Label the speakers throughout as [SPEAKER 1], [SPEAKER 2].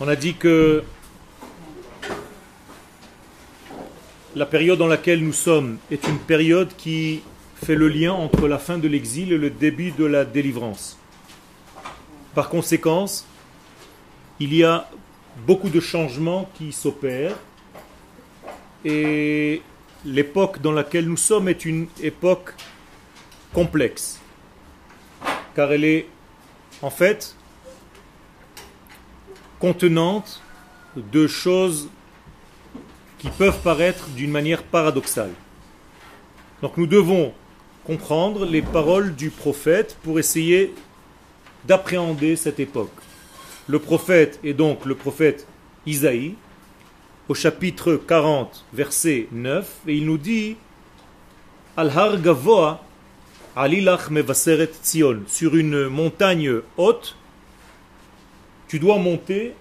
[SPEAKER 1] On a dit que la période dans laquelle nous sommes est une période qui fait le lien entre la fin de l'exil et le début de la délivrance. Par conséquent, il y a beaucoup de changements qui s'opèrent et l'époque dans laquelle nous sommes est une époque complexe car elle est en fait contenante de choses qui peuvent paraître d'une manière paradoxale. Donc nous devons comprendre les paroles du prophète pour essayer d'appréhender cette époque. Le prophète est donc le prophète Isaïe, au chapitre 40, verset 9, et il nous dit Al-Har Gavoa Alilach Mevaseret Tzion, sur une montagne haute, tu dois monter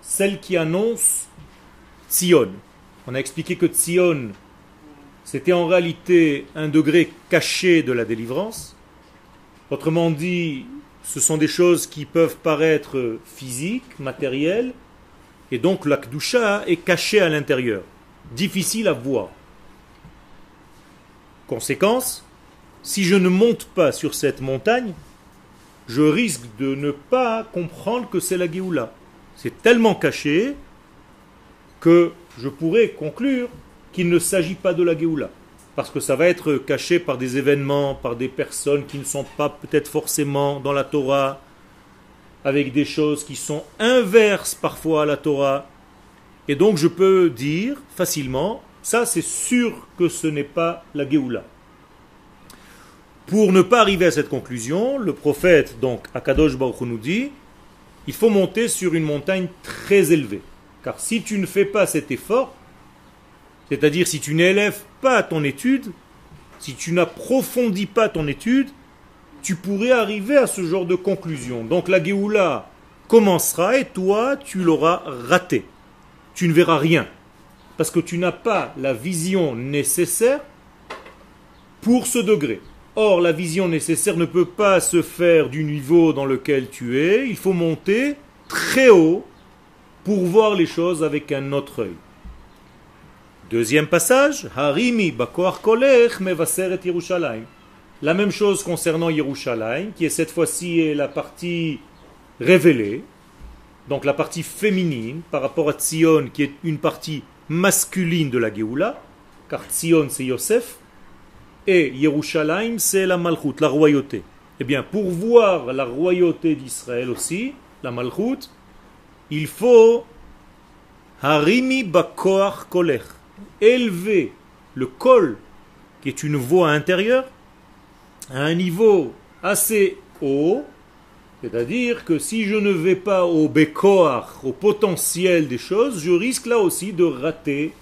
[SPEAKER 1] celle qui annonce Tzion. On a expliqué que Tzion, c'était en réalité un degré caché de la délivrance. Autrement dit, ce sont des choses qui peuvent paraître physiques, matérielles, et donc la Kdusha est cachée à l'intérieur, difficile à voir. Conséquence, si je ne monte pas sur cette montagne, je risque de ne pas comprendre que c'est la Géoula. C'est tellement caché que je pourrais conclure qu'il ne s'agit pas de la Géoula. Parce que ça va être caché par des événements, par des personnes qui ne sont pas peut-être forcément dans la Torah, avec des choses qui sont inverses parfois à la Torah. Et donc je peux dire facilement, ça c'est sûr que ce n'est pas la Géoula. Pour ne pas arriver à cette conclusion, le prophète, donc Akadosh Baruch nous dit, il faut monter sur une montagne très élevée. Car si tu ne fais pas cet effort, c'est-à-dire si tu n'élèves pas ton étude, si tu n'approfondis pas ton étude, tu pourrais arriver à ce genre de conclusion. Donc la Géoula commencera et toi, tu l'auras raté. Tu ne verras rien. Parce que tu n'as pas la vision nécessaire pour ce degré. Or, la vision nécessaire ne peut pas se faire du niveau dans lequel tu es. Il faut monter très haut pour voir les choses avec un autre œil. Deuxième passage, Harimi bakoar kolech mevaseret Yerushalayim. La même chose concernant Yerushalayim, qui est cette fois-ci la partie révélée, donc la partie féminine par rapport à Tzion, qui est une partie masculine de la Géoula, car Tzion c'est Yosef, et Yerushalayim, c'est la Malchut, la royauté. Eh bien, pour voir la royauté d'Israël aussi, la Malchut, il faut Harimi Bakoach Kolech, élever le col, qui est une voie intérieure, à un niveau assez haut, c'est-à-dire que si je ne vais pas au Bekoach, au potentiel des choses, je risque là aussi de rater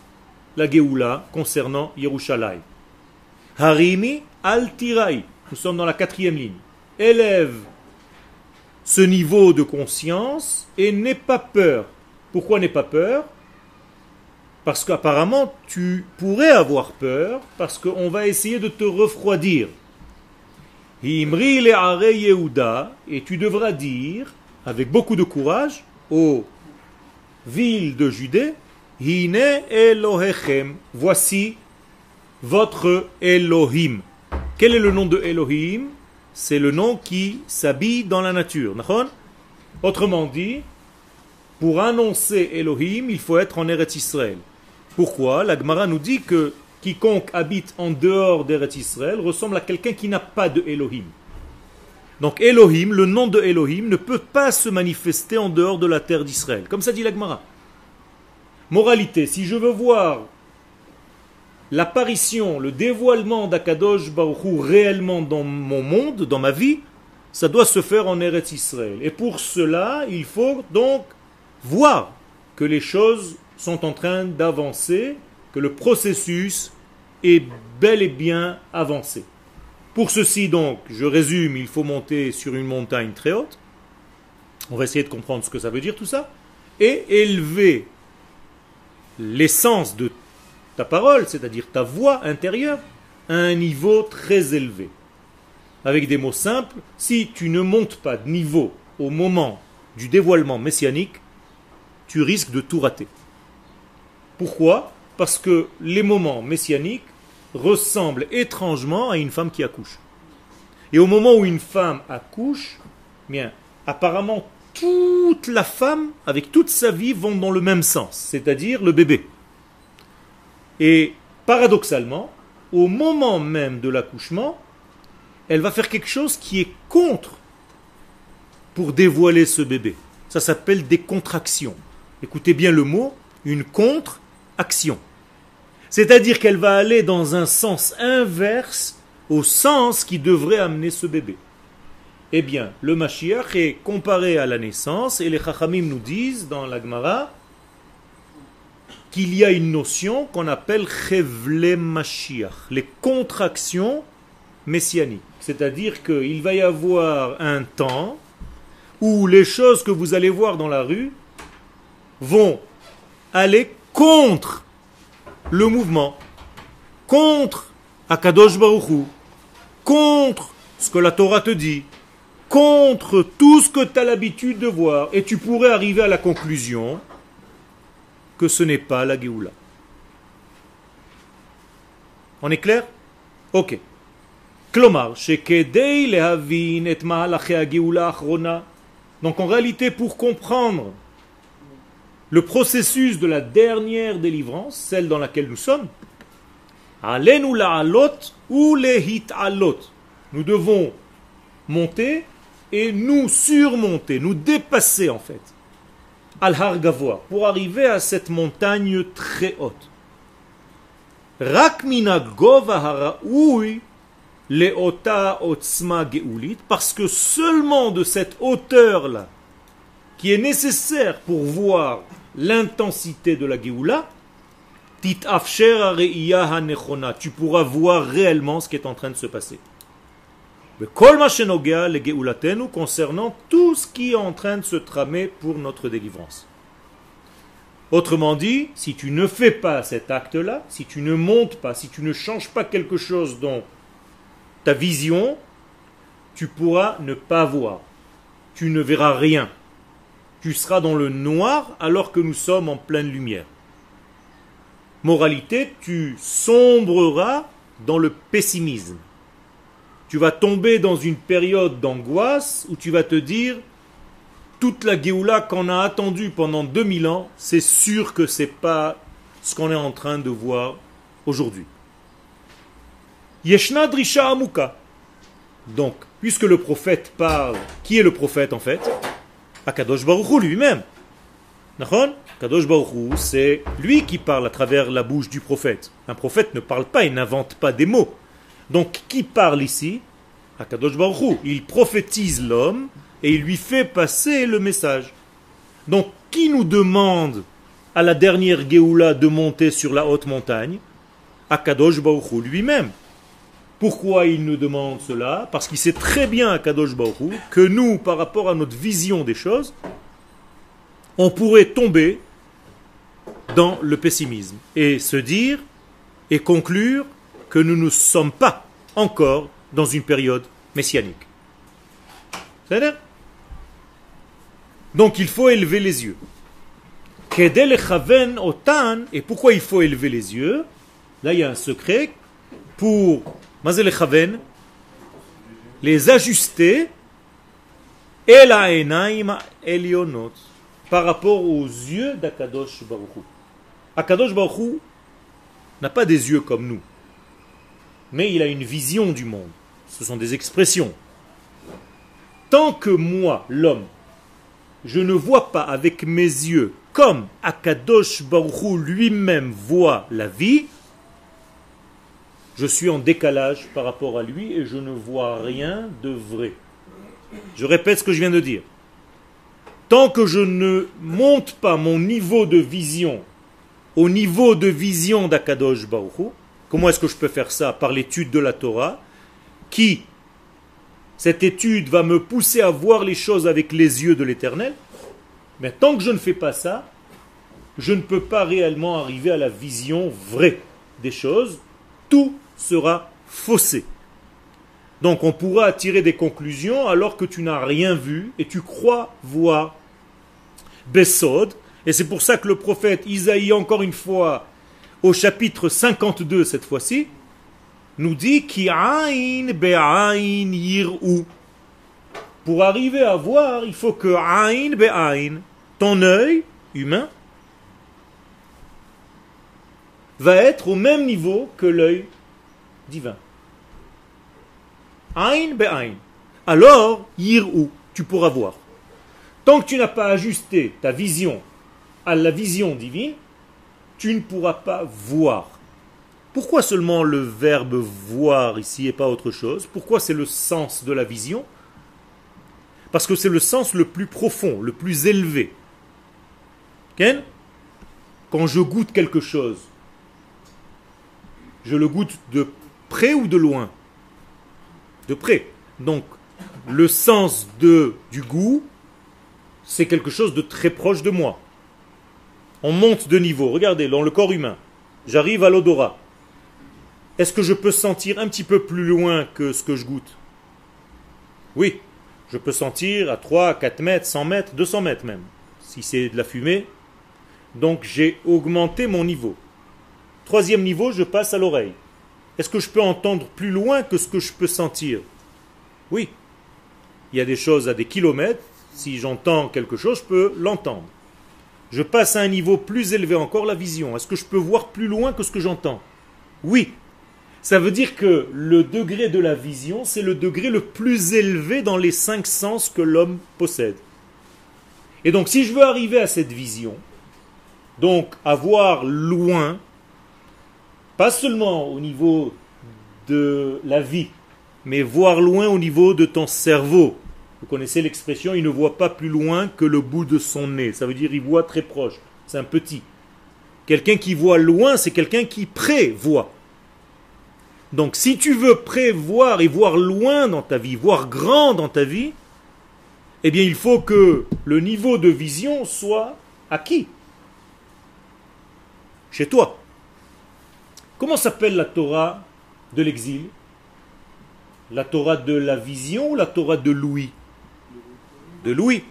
[SPEAKER 1] la Géoula concernant Yerushalayim. Harimi al Nous sommes dans la quatrième ligne. Élève ce niveau de conscience et n'aie pas peur. Pourquoi n'aie pas peur? Parce qu'apparemment, tu pourrais avoir peur parce qu'on va essayer de te refroidir. Himri le Yehuda, et tu devras dire, avec beaucoup de courage, aux villes de Judée, Hine Elohechem, voici votre Elohim. Quel est le nom de Elohim? C'est le nom qui s'habille dans la nature. Autrement dit, pour annoncer Elohim, il faut être en Eretz Israël. Pourquoi? La Gemara nous dit que quiconque habite en dehors d'Eretz Israël ressemble à quelqu'un qui n'a pas de Elohim. Donc Elohim, le nom de Elohim, ne peut pas se manifester en dehors de la terre d'Israël. Comme ça dit la Gemara. Moralité, si je veux voir l'apparition, le dévoilement d'Akadosh Baruchou réellement dans mon monde, dans ma vie, ça doit se faire en Eretz Israël. Et pour cela, il faut donc voir que les choses sont en train d'avancer, que le processus est bel et bien avancé. Pour ceci donc, je résume, il faut monter sur une montagne très haute. On va essayer de comprendre ce que ça veut dire tout ça. Et élever l'essence de ta parole, c'est-à-dire ta voix intérieure, à un niveau très élevé. Avec des mots simples, si tu ne montes pas de niveau au moment du dévoilement messianique, tu risques de tout rater. Pourquoi? Parce que les moments messianiques ressemblent étrangement à une femme qui accouche. Et au moment où une femme accouche, bien, apparemment toute la femme, avec toute sa vie, vont dans le même sens, c'est-à-dire le bébé. Et paradoxalement, au moment même de l'accouchement, elle va faire quelque chose qui est contre pour dévoiler ce bébé. Ça s'appelle des contractions. Écoutez bien le mot, une contre-action. C'est-à-dire qu'elle va aller dans un sens inverse au sens qui devrait amener ce bébé. Eh bien, le Mashiach est comparé à la naissance et les Chachamim nous disent dans la Gemara qu'il y a une notion qu'on appelle Chevle Mashiach, les contractions messianiques. C'est-à-dire qu'il va y avoir un temps où les choses que vous allez voir dans la rue vont aller contre le mouvement, contre Akadosh Baruchu, contre ce que la Torah te dit, contre tout ce que tu as l'habitude de voir, et tu pourrais arriver à la conclusion que ce n'est pas la Géoula. On est clair? Ok. Donc en réalité, pour comprendre le processus de la dernière délivrance, celle dans laquelle nous sommes, ou Nous devons monter et nous surmonter, nous dépasser en fait. Al-Har pour arriver à cette montagne très haute. Rakmina Gova Leota Otsma Geulit, parce que seulement de cette hauteur-là, qui est nécessaire pour voir l'intensité de la Geoula, tu pourras voir réellement ce qui est en train de se passer. Concernant tout ce qui est en train de se tramer pour notre délivrance. Autrement dit, si tu ne fais pas cet acte-là, si tu ne montes pas, si tu ne changes pas quelque chose dans ta vision, tu pourras ne pas voir. Tu ne verras rien. Tu seras dans le noir alors que nous sommes en pleine lumière. Moralité, tu sombreras dans le pessimisme. Tu vas tomber dans une période d'angoisse où tu vas te dire toute la Géoula qu'on a attendue pendant 2000 ans, c'est sûr que ce n'est pas ce qu'on est en train de voir aujourd'hui. Yeshna Drisha Amuka. Donc, puisque le prophète parle, qui est le prophète en fait? Akadosh Baruch lui-même. Kadosh Baruch c'est lui qui parle à travers la bouche du prophète. Un prophète ne parle pas, il n'invente pas des mots. Donc, qui parle ici? Akadosh Baruch Il prophétise l'homme et il lui fait passer le message. Donc, qui nous demande à la dernière Géoula de monter sur la haute montagne? Akadosh Baruch lui-même. Pourquoi il nous demande cela? Parce qu'il sait très bien à Kadosh Baruch que nous, par rapport à notre vision des choses, on pourrait tomber dans le pessimisme et se dire et conclure que nous ne sommes pas encore dans une période messianique. cest Donc il faut élever les yeux. Et pourquoi il faut élever les yeux? Là, il y a un secret pour les ajuster. Par rapport aux yeux d'Akadosh Baruchou. Akadosh Baruchou n'a pas des yeux comme nous, mais il a une vision du monde. Ce sont des expressions. Tant que moi, l'homme, je ne vois pas avec mes yeux comme Akadosh Baruchou lui-même voit la vie, je suis en décalage par rapport à lui et je ne vois rien de vrai. Je répète ce que je viens de dire. Tant que je ne monte pas mon niveau de vision au niveau de vision d'Akadosh Baruch comment est-ce que je peux faire ça Par l'étude de la Torah, qui, cette étude va me pousser à voir les choses avec les yeux de l'éternel. Mais tant que je ne fais pas ça, je ne peux pas réellement arriver à la vision vraie des choses. Tout sera faussé. Donc on pourra tirer des conclusions alors que tu n'as rien vu et tu crois voir Besod Et c'est pour ça que le prophète Isaïe, encore une fois, au chapitre 52 cette fois-ci, nous dit be'aïn yir'u. Pour arriver à voir, il faut que aïn be'aïn, ton œil humain, va être au même niveau que l'œil divin. Aïn be'aïn. Alors, tu pourras voir. Tant que tu n'as pas ajusté ta vision à la vision divine, tu ne pourras pas voir. Pourquoi seulement le verbe voir ici et pas autre chose? Pourquoi c'est le sens de la vision? Parce que c'est le sens le plus profond, le plus élevé. Quand je goûte quelque chose, je le goûte de près ou de loin? De près. Donc, le sens du goût, c'est quelque chose de très proche de moi. On monte de niveau. Regardez, dans le corps humain, j'arrive à l'odorat. Est-ce que je peux sentir un petit peu plus loin que ce que je goûte? Oui, je peux sentir à 3, 4 mètres, 100 mètres, 200 mètres même. Si c'est de la fumée, donc j'ai augmenté mon niveau. Troisième niveau, je passe à l'oreille. Est-ce que je peux entendre plus loin que ce que je peux sentir? Oui. Il y a des choses à des kilomètres. Si j'entends quelque chose, je peux l'entendre. Je passe à un niveau plus élevé encore, la vision. Est-ce que je peux voir plus loin que ce que j'entends? Oui. Ça veut dire que le degré de la vision, c'est le degré le plus élevé dans les cinq sens que l'homme possède. Et donc si je veux arriver à cette vision, donc avoir loin, pas seulement au niveau de la vie, mais voir loin au niveau de ton cerveau. Vous connaissez l'expression, il ne voit pas plus loin que le bout de son nez. Ça veut dire il voit très proche. C'est un petit. Quelqu'un qui voit loin, c'est quelqu'un qui prévoit. Donc si tu veux prévoir et voir loin dans ta vie, voir grand dans ta vie, eh bien il faut que le niveau de vision soit acquis chez toi. Comment s'appelle la Torah de l'exil? La Torah de la vision ou la Torah de Louis De Louis.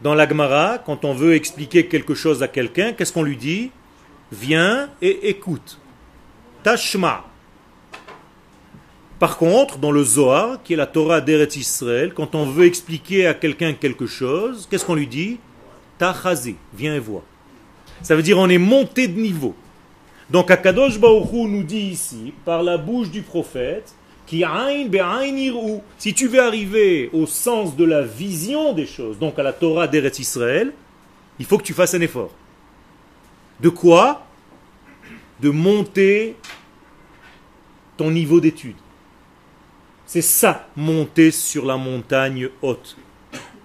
[SPEAKER 1] Dans l'Agmara, quand on veut expliquer quelque chose à quelqu'un, qu'est-ce qu'on lui dit? Viens et écoute. Tashma. Par contre, dans le Zohar, qui est la Torah d'Eretz Israël, quand on veut expliquer à quelqu'un quelque chose, qu'est-ce qu'on lui dit? Tachazi, viens et vois. Ça veut dire on est monté de niveau. Donc Akadosh Baruch nous dit ici, par la bouche du prophète, si tu veux arriver au sens de la vision des choses, donc à la Torah d'Eretz Israël, il faut que tu fasses un effort. De quoi? De monter ton niveau d'étude. C'est ça, monter sur la montagne haute.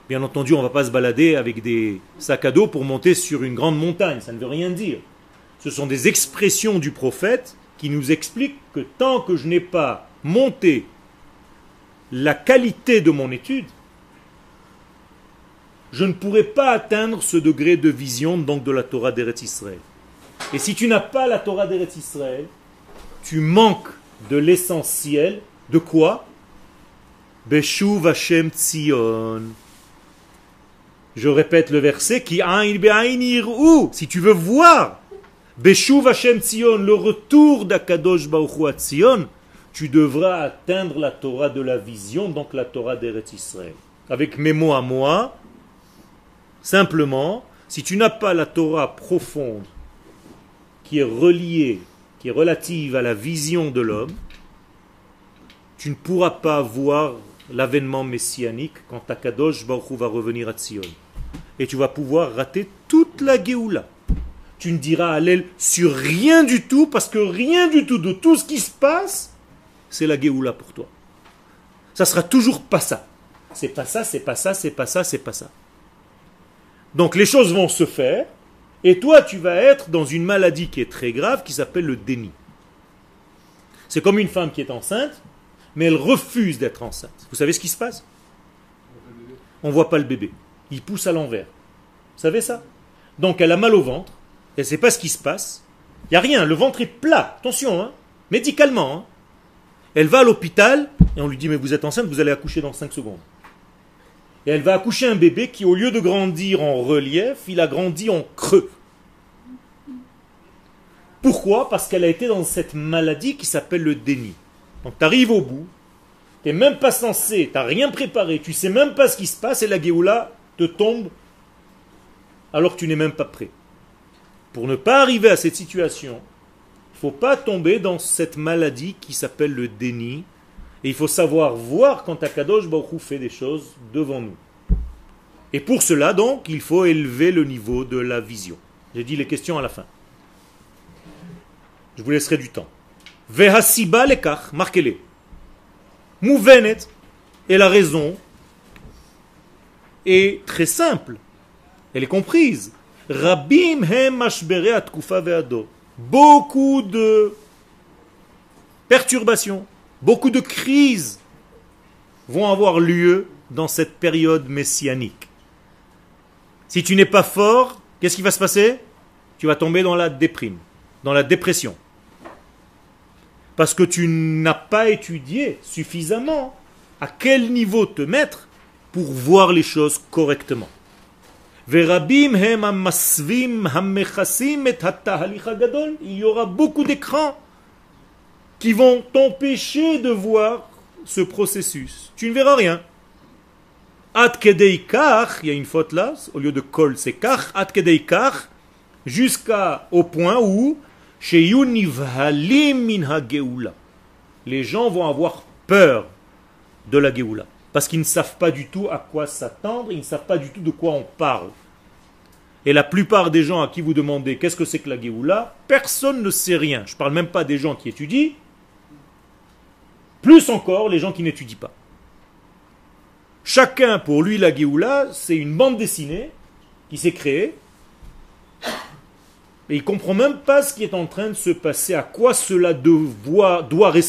[SPEAKER 1] Bien entendu, on ne va pas se balader avec des sacs à dos pour monter sur une grande montagne, ça ne veut rien dire. Ce sont des expressions du prophète qui nous expliquent que tant que je n'ai pas monté la qualité de mon étude, je ne pourrai pas atteindre ce degré de vision donc de la Torah d'Eretz Israël. Et si tu n'as pas la Torah d'Eretz Israël, tu manques de l'essentiel de quoi? Beshuv Hashem Tzion. Je répète le verset qui si tu veux voir Beshuv Hashem Tzion, le retour d'Akadosh Baruch à Tzion, tu devras atteindre la Torah de la vision, donc la Torah d'Eretz Israël. Avec mes mots à moi, simplement, si tu n'as pas la Torah profonde qui est reliée, qui est relative à la vision de l'homme, tu ne pourras pas voir l'avènement messianique quand Akadosh Baruch va revenir à Tzion et tu vas pouvoir rater toute la Géoula. Tu ne diras Allel sur rien du tout, parce que rien du tout de tout ce qui se passe, c'est la Géoula pour toi. Ça sera toujours pas ça. C'est pas ça, c'est pas ça, c'est pas ça, c'est pas ça. Donc les choses vont se faire, et toi tu vas être dans une maladie qui est très grave, qui s'appelle le déni. C'est comme une femme qui est enceinte, mais elle refuse d'être enceinte. Vous savez ce qui se passe? On ne voit pas le bébé il pousse à l'envers. Vous savez ça? Donc elle a mal au ventre, elle ne sait pas ce qui se passe, il n'y a rien, le ventre est plat, attention, hein, médicalement. Hein. Elle va à l'hôpital et on lui dit mais vous êtes enceinte, vous allez accoucher dans 5 secondes. Et elle va accoucher un bébé qui, au lieu de grandir en relief, il a grandi en creux. Pourquoi? Parce qu'elle a été dans cette maladie qui s'appelle le déni. Donc tu arrives au bout, tu n'es même pas censé, tu n'as rien préparé, tu sais même pas ce qui se passe et la Géoula te tombe alors que tu n'es même pas prêt. Pour ne pas arriver à cette situation, faut pas tomber dans cette maladie qui s'appelle le déni. Et il faut savoir voir quand Akadosh Baruch fait des choses devant nous. Et pour cela, donc, il faut élever le niveau de la vision. J'ai dit les questions à la fin. Je vous laisserai du temps. Vehasiba lekach, marquez-les. Mouvenet. Et la raison est très simple. Elle est comprise. Rabim hem ve'ado. Beaucoup de perturbations, beaucoup de crises vont avoir lieu dans cette période messianique. Si tu n'es pas fort, qu'est-ce qui va se passer? Tu vas tomber dans la déprime, dans la dépression. Parce que tu n'as pas étudié suffisamment à quel niveau te mettre pour voir les choses correctement. Il y aura beaucoup d'écrans qui vont t'empêcher de voir ce processus. Tu ne verras rien. il y a une faute là, au lieu de kol c'est kar, jusqu'à au point où les gens vont avoir peur de la Géoula. Parce qu'ils ne savent pas du tout à quoi s'attendre, ils ne savent pas du tout de quoi on parle. Et la plupart des gens à qui vous demandez qu'est-ce que c'est que la Géoula, personne ne sait rien. Je ne parle même pas des gens qui étudient, plus encore les gens qui n'étudient pas. Chacun, pour lui, la Géoula, c'est une bande dessinée qui s'est créée, et il comprend même pas ce qui est en train de se passer, à quoi cela doit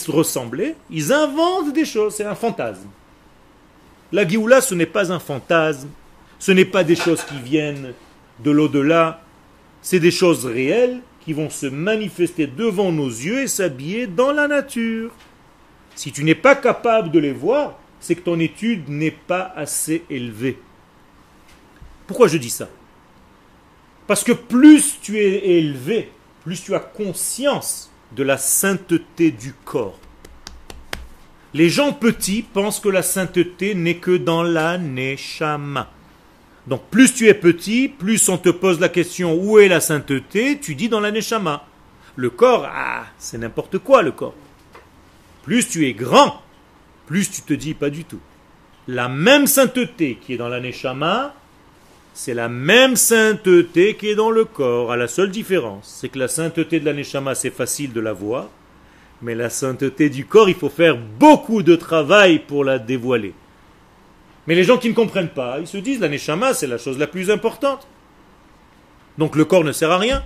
[SPEAKER 1] ressembler. Ils inventent des choses, c'est un fantasme. La Géoula, ce n'est pas un fantasme, ce n'est pas des choses qui viennent de l'au-delà, c'est des choses réelles qui vont se manifester devant nos yeux et s'habiller dans la nature. Si tu n'es pas capable de les voir, c'est que ton étude n'est pas assez élevée. Pourquoi je dis ça? Parce que plus tu es élevé, plus tu as conscience de la sainteté du corps. Les gens petits pensent que la sainteté n'est que dans la neshama. Donc plus tu es petit, plus on te pose la question où est la sainteté, tu dis dans la neshama. Le corps, ah, c'est n'importe quoi le corps. Plus tu es grand, plus tu te dis pas du tout. La même sainteté qui est dans la neshama, c'est la même sainteté qui est dans le corps, à la seule différence, c'est que la sainteté de la c'est facile de la voir, mais la sainteté du corps, il faut faire beaucoup de travail pour la dévoiler. Mais les gens qui ne comprennent pas, ils se disent, la c'est la chose la plus importante. Donc le corps ne sert à rien.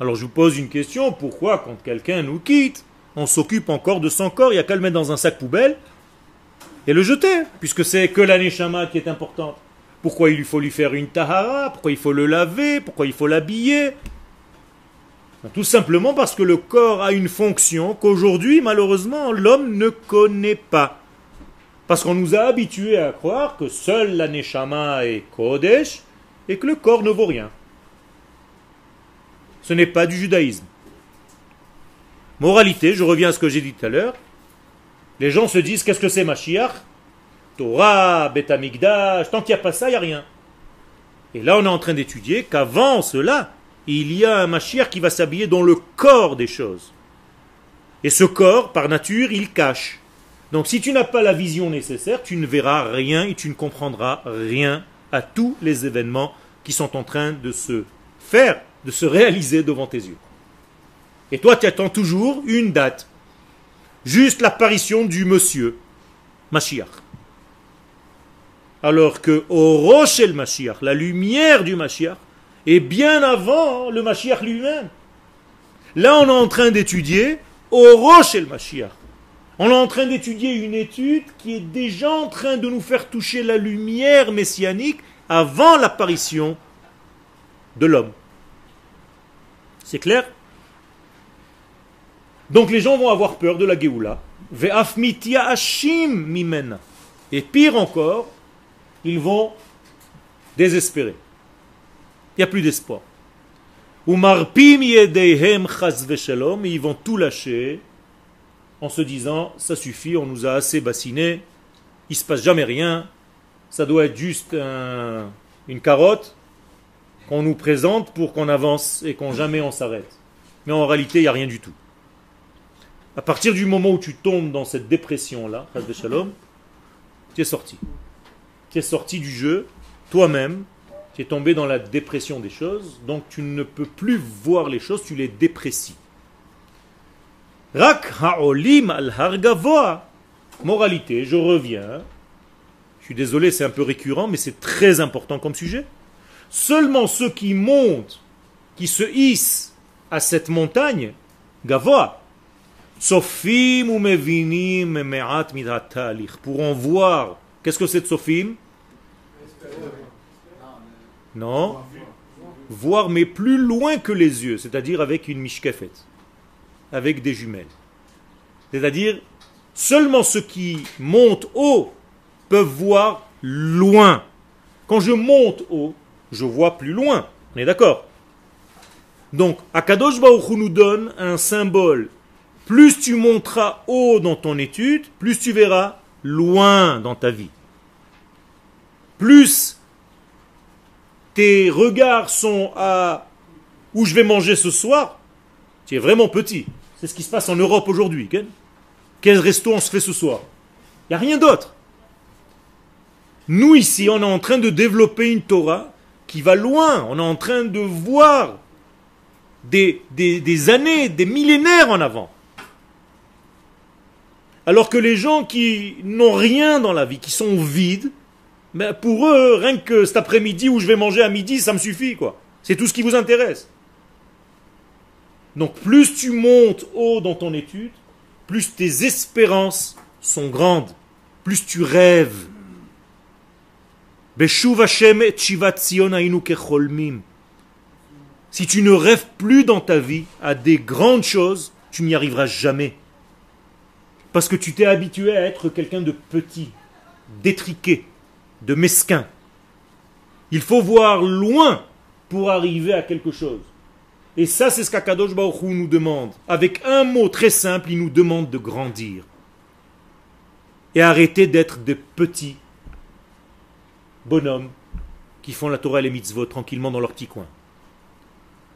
[SPEAKER 1] Alors je vous pose une question, pourquoi quand quelqu'un nous quitte, on s'occupe encore de son corps, il n'y a qu'à le mettre dans un sac poubelle et le jeter, puisque c'est que la qui est importante pourquoi il faut lui faire une tahara Pourquoi il faut le laver Pourquoi il faut l'habiller Tout simplement parce que le corps a une fonction qu'aujourd'hui, malheureusement, l'homme ne connaît pas. Parce qu'on nous a habitués à croire que seule la neshama est kodesh et que le corps ne vaut rien. Ce n'est pas du judaïsme. Moralité, je reviens à ce que j'ai dit tout à l'heure. Les gens se disent qu'est-ce que c'est Mashiach? Torah, Betamigdash, tant qu'il n'y a pas ça, il n'y a rien. Et là, on est en train d'étudier qu'avant cela, il y a un Mashiach qui va s'habiller dans le corps des choses. Et ce corps, par nature, il cache. Donc si tu n'as pas la vision nécessaire, tu ne verras rien et tu ne comprendras rien à tous les événements qui sont en train de se faire, de se réaliser devant tes yeux. Et toi, tu attends toujours une date. Juste l'apparition du monsieur, Mashiach alors que au Rochel Mashiach, la lumière du Mashiach, est bien avant le Mashiach lui-même. Là, on est en train d'étudier au Rochel Mashiach. On est en train d'étudier une étude qui est déjà en train de nous faire toucher la lumière messianique avant l'apparition de l'homme. C'est clair? Donc les gens vont avoir peur de la Géoula. mimena. Et pire encore, ils vont désespérer. Il n'y a plus d'espoir. Ils vont tout lâcher en se disant ça suffit, on nous a assez bassiné, il se passe jamais rien, ça doit être juste une carotte qu'on nous présente pour qu'on avance et qu'on jamais on s'arrête. Mais en réalité, il n'y a rien du tout. À partir du moment où tu tombes dans cette dépression-là, tu es sorti. Tu es sorti du jeu, toi-même, tu es tombé dans la dépression des choses, donc tu ne peux plus voir les choses, tu les déprécies. Rak ha'olim al hargavoa. Moralité, je reviens. Je suis désolé, c'est un peu récurrent, mais c'est très important comme sujet. Seulement ceux qui montent, qui se hissent à cette montagne, gavoa, sofim ou mevinim me'at pourront voir. Qu'est-ce que c'est sofim Non. Voir, mais plus loin que les yeux, c'est-à-dire avec une mishkefet avec des jumelles. C'est-à-dire, seulement ceux qui montent haut peuvent voir loin. Quand je monte haut, je vois plus loin. On est d'accord Donc, Akadosh Baruch nous donne un symbole. Plus tu monteras haut dans ton étude, plus tu verras loin dans ta vie. Plus tes regards sont à où je vais manger ce soir, tu es vraiment petit. C'est ce qui se passe en Europe aujourd'hui. Quel resto on se fait ce soir? Il n'y a rien d'autre. Nous ici, on est en train de développer une Torah qui va loin. On est en train de voir des, des, années, des millénaires en avant. Alors que les gens qui n'ont rien dans la vie, qui sont vides, ben pour eux, rien que cet après-midi où je vais manger à midi, ça me suffit, quoi. C'est tout ce qui vous intéresse. Donc plus tu montes haut dans ton étude, plus tes espérances sont grandes, plus tu rêves. Si tu ne rêves plus dans ta vie à des grandes choses, tu n'y arriveras jamais. Parce que tu t'es habitué à être quelqu'un de petit, d'étriqué, de mesquin. Il faut voir loin pour arriver à quelque chose. Et ça, c'est ce qu'Akadosh Baruch nous demande. Avec un mot très simple, il nous demande de grandir. Et arrêter d'être des petits bonhommes qui font la Torah et les mitzvot tranquillement dans leur petit coin.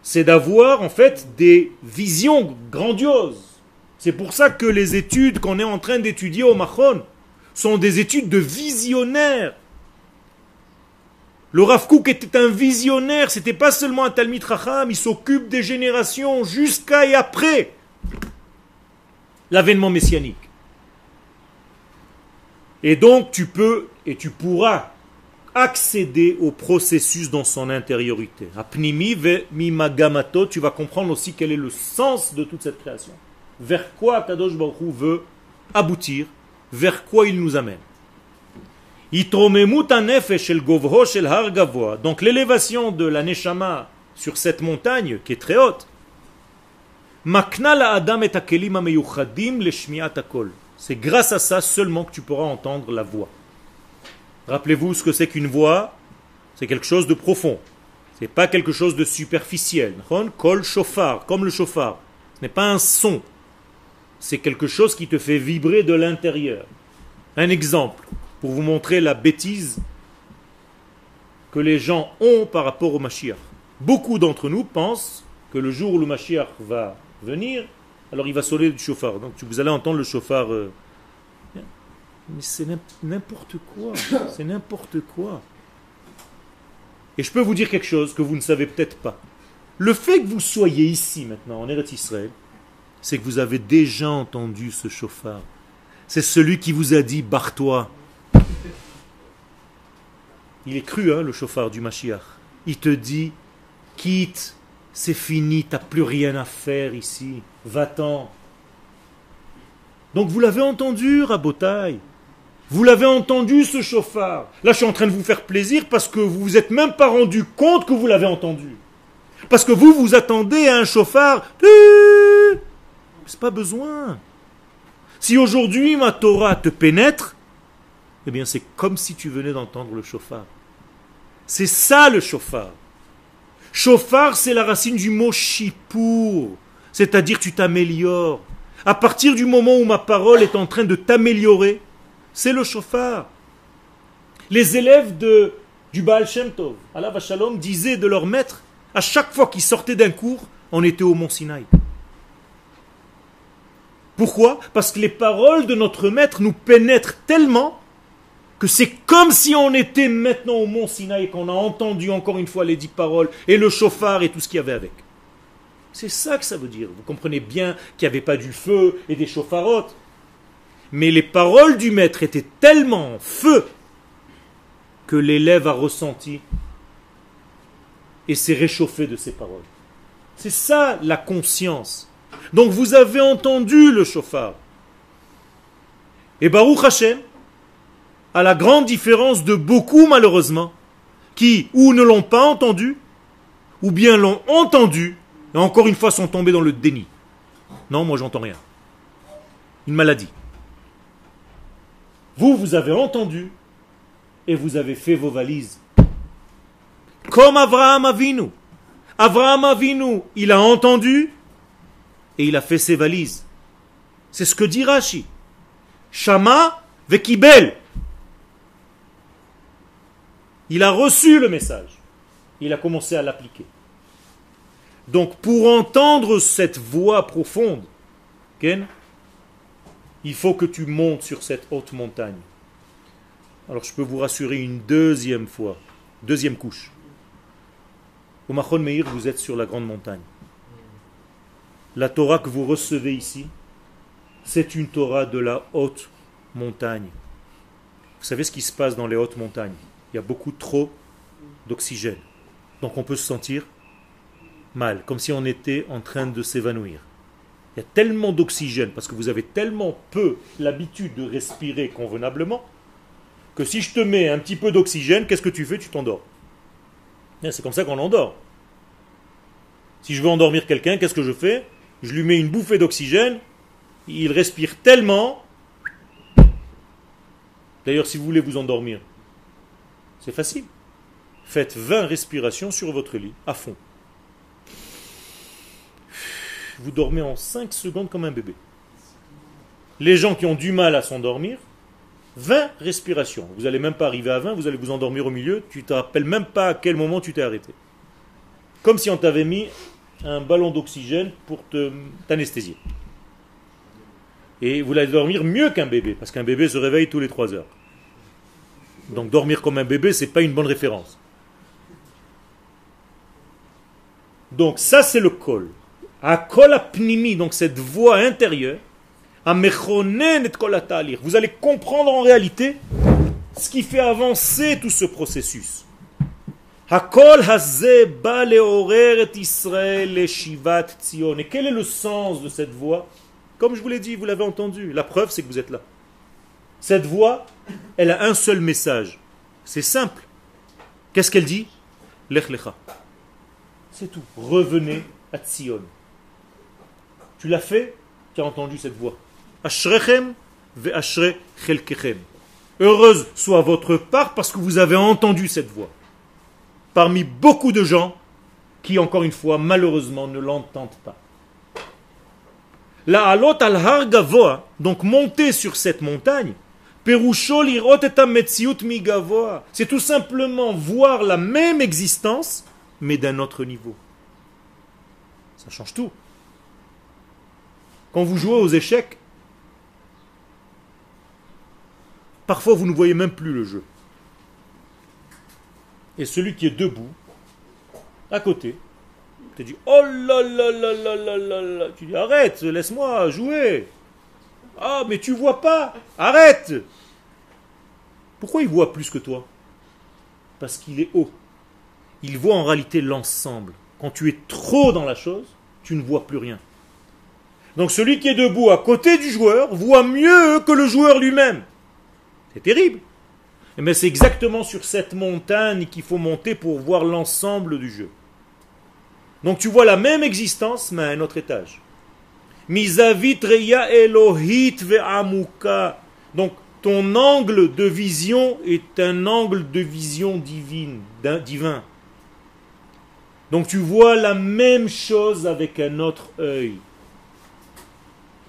[SPEAKER 1] C'est d'avoir en fait des visions grandioses. C'est pour ça que les études qu'on est en train d'étudier au Machon sont des études de visionnaires. Le Rav Kook était un visionnaire, c'était pas seulement un Talmid Racham, il s'occupe des générations jusqu'à et après l'avènement messianique. Et donc tu peux et tu pourras accéder au processus dans son intériorité. Apnimi ve mimagamato, tu vas comprendre aussi quel est le sens de toute cette création. Vers quoi Kadosh Baruch veut aboutir, vers quoi il nous amène. Donc l'élévation de la Neshama sur cette montagne qui est très haute, c'est grâce à ça seulement que tu pourras entendre la voix. Rappelez-vous ce que c'est qu'une voix, c'est quelque chose de profond. C'est pas quelque chose de superficiel. Kol shofar, comme le chauffard. Ce n'est pas un son. C'est quelque chose qui te fait vibrer de l'intérieur. Un exemple pour vous montrer la bêtise que les gens ont par rapport au Mashiach. Beaucoup d'entre nous pensent que le jour où le Mashiach va venir, alors il va sonner du chauffard. Donc vous allez entendre le chauffard. Euh, mais c'est n'importe quoi. C'est n'importe quoi. Et je peux vous dire quelque chose que vous ne savez peut-être pas. Le fait que vous soyez ici maintenant, en Eretz Israël, c'est que vous avez déjà entendu ce chauffard. C'est celui qui vous a dit barre-toi, il est cru, hein, le chauffard du Mashiach. Il te dit, quitte, c'est fini, t'as plus rien à faire ici, va-t'en. Donc vous l'avez entendu, Rabotaille. Vous l'avez entendu, ce chauffard? Là, je suis en train de vous faire plaisir parce que vous vous êtes même pas rendu compte que vous l'avez entendu. Parce que vous vous attendez à un chauffard. C'est pas besoin. Si aujourd'hui ma Torah te pénètre, Eh bien, c'est comme si tu venais d'entendre le chauffard. C'est ça le chauffard. Chauffard, c'est la racine du mot chipour, c'est-à-dire tu t'améliores. À partir du moment où ma parole est en train de t'améliorer, c'est le chauffard. Les élèves de, du Baal Shem Tov, Allah disaient de leur maître, à chaque fois qu'ils sortaient d'un cours, on était au mont Sinaï. Pourquoi? Parce que les paroles de notre maître nous pénètrent tellement que c'est comme si on était maintenant au mont Sinaï et qu'on a entendu encore une fois les dix paroles et le chauffard et tout ce qu'il y avait avec. C'est ça que ça veut dire. Vous comprenez bien qu'il n'y avait pas du feu et des chauffarottes. Mais les paroles du maître étaient tellement feu que l'élève a ressenti et s'est réchauffé de ces paroles. C'est ça la conscience. Donc vous avez entendu le chauffard. Et Baruch Hashem, à la grande différence de beaucoup malheureusement, qui ou ne l'ont pas entendu, ou bien l'ont entendu, et encore une fois sont tombés dans le déni. Non, moi j'entends rien. Une maladie. Vous, vous avez entendu, et vous avez fait vos valises. Comme Abraham Avinu. Abraham Avinu, il a entendu, et il a fait ses valises. C'est ce que dit Rashi. Shama vekibel. Il a reçu le message. Il a commencé à l'appliquer. Donc pour entendre cette voix profonde, Ken, il faut que tu montes sur cette haute montagne. Alors je peux vous rassurer une deuxième fois, deuxième couche. Au Machon Meir, vous êtes sur la grande montagne. La Torah que vous recevez ici, c'est une Torah de la haute montagne. Vous savez ce qui se passe dans les hautes montagnes? Il y a beaucoup trop d'oxygène. Donc on peut se sentir mal, comme si on était en train de s'évanouir. Il y a tellement d'oxygène, parce que vous avez tellement peu l'habitude de respirer convenablement, que si je te mets un petit peu d'oxygène, qu'est-ce que tu fais? Tu t'endors. C'est comme ça qu'on endort. Si je veux endormir quelqu'un, qu'est-ce que je fais? Je lui mets une bouffée d'oxygène, il respire tellement. D'ailleurs, si vous voulez vous endormir, c'est facile. Faites 20 respirations sur votre lit, à fond. Vous dormez en 5 secondes comme un bébé. Les gens qui ont du mal à s'endormir, 20 respirations. Vous n'allez même pas arriver à 20, vous allez vous endormir au milieu, tu ne te rappelles même pas à quel moment tu t'es arrêté. Comme si on t'avait mis un ballon d'oxygène pour t'anesthésier. Et vous allez dormir mieux qu'un bébé, parce qu'un bébé se réveille tous les 3 heures. Donc dormir comme un bébé, c'est pas une bonne référence. Donc ça c'est le kol. À kol apnimi, donc cette voix intérieure, Vous allez comprendre en réalité ce qui fait avancer tout ce processus. Et quel est le sens de cette voix? Comme je vous l'ai dit, vous l'avez entendu. La preuve, c'est que vous êtes là. Cette voix, elle a un seul message. C'est simple. Qu'est-ce qu'elle dit? Lech lecha. C'est tout. Revenez à Tzion. Tu l'as fait, tu as entendu cette voix. Ashrechem ve ashre chelkechem. Heureuse soit votre part parce que vous avez entendu cette voix. Parmi beaucoup de gens qui, encore une fois, malheureusement, ne l'entendent pas. La alot al har gavoa, donc monter sur cette montagne, c'est tout simplement voir la même existence, mais d'un autre niveau. Ça change tout. Quand vous jouez aux échecs, parfois vous ne voyez même plus le jeu. Et celui qui est debout, à côté, te dit Oh là là là là là là là Tu dis Arrête, laisse-moi jouer ah, mais tu vois pas Arrête Pourquoi il voit plus que toi? Parce qu'il est haut. Il voit en réalité l'ensemble. Quand tu es trop dans la chose, tu ne vois plus rien. Donc celui qui est debout à côté du joueur voit mieux que le joueur lui-même. C'est terrible. Mais c'est exactement sur cette montagne qu'il faut monter pour voir l'ensemble du jeu. Donc tu vois la même existence, mais à un autre étage. Mizavit reya Elohit amuka. Donc, ton angle de vision est un angle de vision divin. Donc tu vois la même chose avec un autre œil.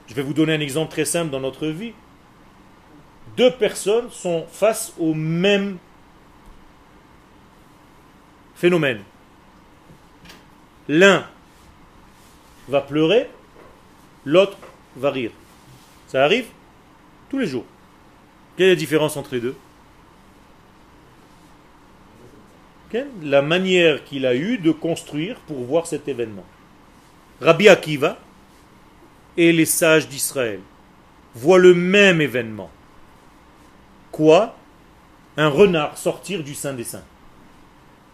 [SPEAKER 1] Je vais vous donner un exemple très simple dans notre vie. Deux personnes sont face au même phénomène. L'un va pleurer, l'autre va rire. Ça arrive tous les jours. Quelle est la différence entre les deux? La manière qu'il a eu de construire pour voir cet événement. Rabbi Akiva et les sages d'Israël voient le même événement. Quoi? Un renard sortir du Saint des Saints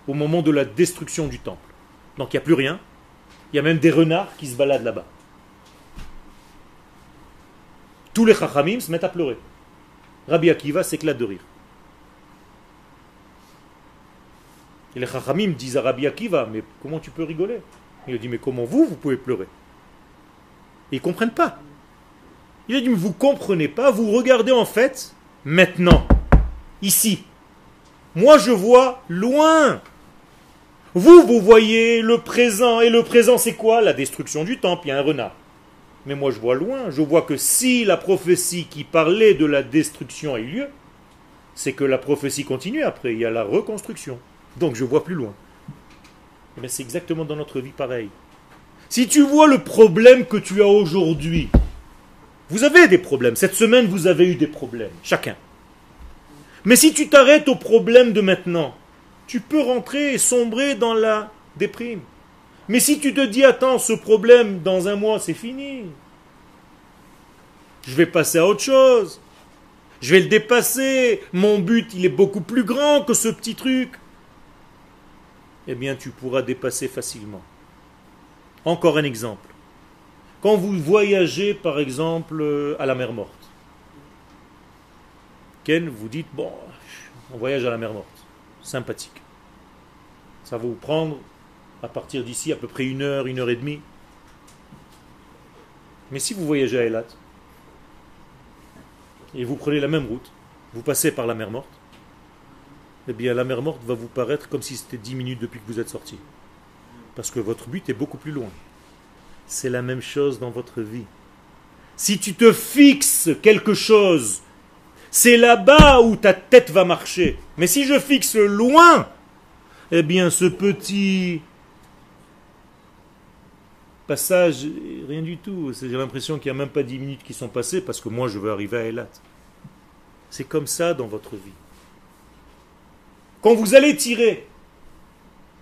[SPEAKER 1] au moment de la destruction du temple. Donc il n'y a plus rien. Il y a même des renards qui se baladent là-bas. Tous les chachamim se mettent à pleurer. Rabbi Akiva s'éclate de rire. Et les chachamim disent à Rabbi Akiva, mais comment tu peux rigoler? Il a dit, mais comment vous, vous pouvez pleurer? Ils ne comprennent pas. Il a dit, mais vous ne comprenez pas, vous regardez en fait, maintenant, ici. Moi, je vois loin. Vous, vous voyez le présent, et le présent, c'est quoi? La destruction du temple, il y a un renard. Mais moi, je vois loin. Je vois que si la prophétie qui parlait de la destruction a eu lieu, c'est que la prophétie continue après. Il y a la reconstruction. Donc, je vois plus loin. Mais c'est exactement dans notre vie pareil. Si tu vois le problème que tu as aujourd'hui, vous avez des problèmes. Cette semaine, vous avez eu des problèmes, chacun. Mais si tu t'arrêtes au problème de maintenant, tu peux rentrer et sombrer dans la déprime. Mais si tu te dis, attends, ce problème, dans un mois, c'est fini. Je vais passer à autre chose. Je vais le dépasser. Mon but, il est beaucoup plus grand que ce petit truc. Eh bien, tu pourras dépasser facilement. Encore un exemple. Quand vous voyagez, par exemple, à la mer morte, Ken, vous dites, bon, on voyage à la mer morte. Sympathique. Ça va vous prendre à partir d'ici à peu près une heure, une heure et demie. Mais si vous voyagez à Elat et vous prenez la même route, vous passez par la mer morte, eh bien la mer morte va vous paraître comme si c'était dix minutes depuis que vous êtes sorti. Parce que votre but est beaucoup plus loin. C'est la même chose dans votre vie. Si tu te fixes quelque chose, c'est là-bas où ta tête va marcher. Mais si je fixe loin, eh bien ce petit passage, rien du tout. J'ai l'impression qu'il n'y a même pas dix minutes qui sont passées parce que moi je veux arriver à Elat. C'est comme ça dans votre vie. Quand vous allez tirer,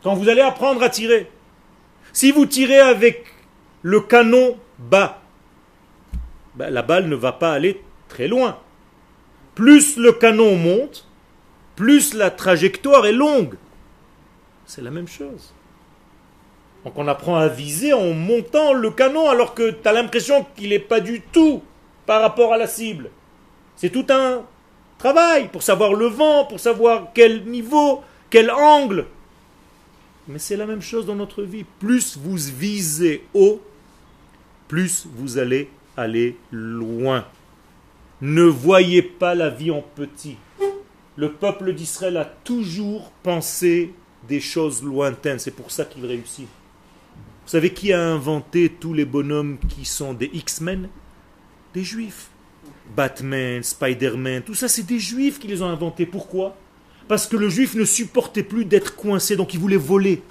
[SPEAKER 1] quand vous allez apprendre à tirer, si vous tirez avec le canon bas, ben, la balle ne va pas aller très loin. Plus le canon monte, plus la trajectoire est longue. C'est la même chose. Donc on apprend à viser en montant le canon alors que tu as l'impression qu'il n'est pas du tout par rapport à la cible. C'est tout un travail pour savoir le vent, pour savoir quel niveau, quel angle. Mais c'est la même chose dans notre vie. Plus vous visez haut, plus vous allez aller loin. Ne voyez pas la vie en petit. Le peuple d'Israël a toujours pensé des choses lointaines. C'est pour ça qu'il réussit. Vous savez qui a inventé tous les bonhommes qui sont des X-Men? Des juifs. Batman, Spider-Man, tout ça, c'est des juifs qui les ont inventés. Pourquoi? Parce que le juif ne supportait plus d'être coincé, donc il voulait voler.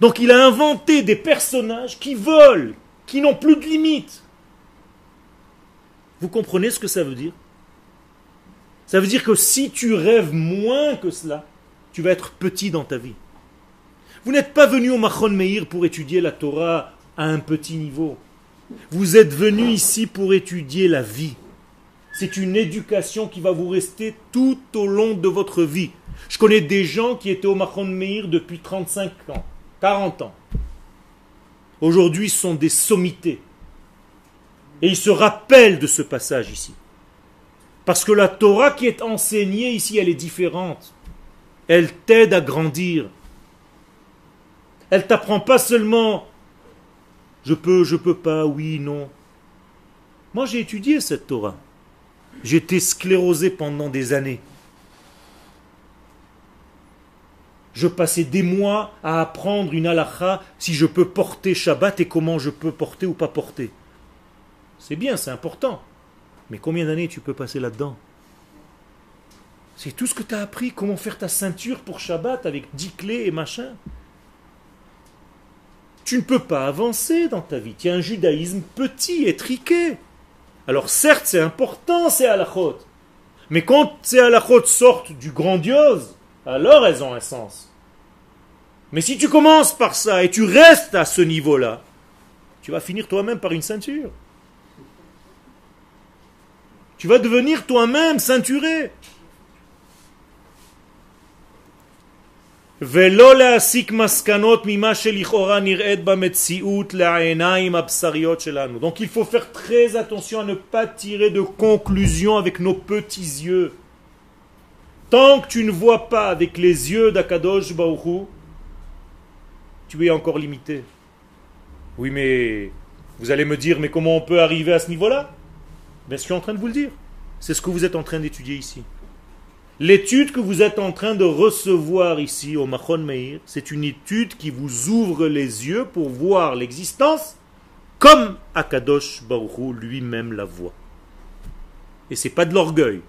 [SPEAKER 1] Donc il a inventé des personnages qui volent, qui n'ont plus de limites. Vous comprenez ce que ça veut dire? Ça veut dire que si tu rêves moins que cela, tu vas être petit dans ta vie. Vous n'êtes pas venu au Machon Meir pour étudier la Torah à un petit niveau. Vous êtes venu ici pour étudier la vie. C'est une éducation qui va vous rester tout au long de votre vie. Je connais des gens qui étaient au Machon Meir depuis 35 ans, 40 ans. Aujourd'hui, sont des sommités. Et ils se rappellent de ce passage ici. Parce que la Torah qui est enseignée ici, elle est différente. Elle t'aide à grandir. Elle t'apprend pas seulement je peux, je peux pas, oui, non. Moi j'ai étudié cette Torah. J'étais sclérosé pendant des années. Je passais des mois à apprendre une halakha si je peux porter Shabbat et comment je peux porter ou pas porter. C'est bien, c'est important. Mais combien d'années tu peux passer là-dedans? C'est tout ce que tu as appris, comment faire ta ceinture pour Shabbat avec dix clés et machin? Tu ne peux pas avancer dans ta vie. Tu as un judaïsme petit, étriqué. Alors certes, c'est important ces halachot. Mais quand ces halachot sortent du grandiose, alors elles ont un sens. Mais si tu commences par ça et tu restes à ce niveau-là, tu vas finir toi-même par une ceinture. Tu vas devenir toi-même ceinturé. Donc il faut faire très attention à ne pas tirer de conclusions avec nos petits yeux. Tant que tu ne vois pas avec les yeux d'Akadosh Baruch tu es encore limité. Oui, mais vous allez me dire, mais comment on peut arriver à ce niveau-là? Ben, je suis en train de vous le dire. C'est ce que vous êtes en train d'étudier ici. L'étude que vous êtes en train de recevoir ici au Machon Meir, c'est une étude qui vous ouvre les yeux pour voir l'existence comme Akadosh Baruch lui-même la voit. Et c'est pas de l'orgueil.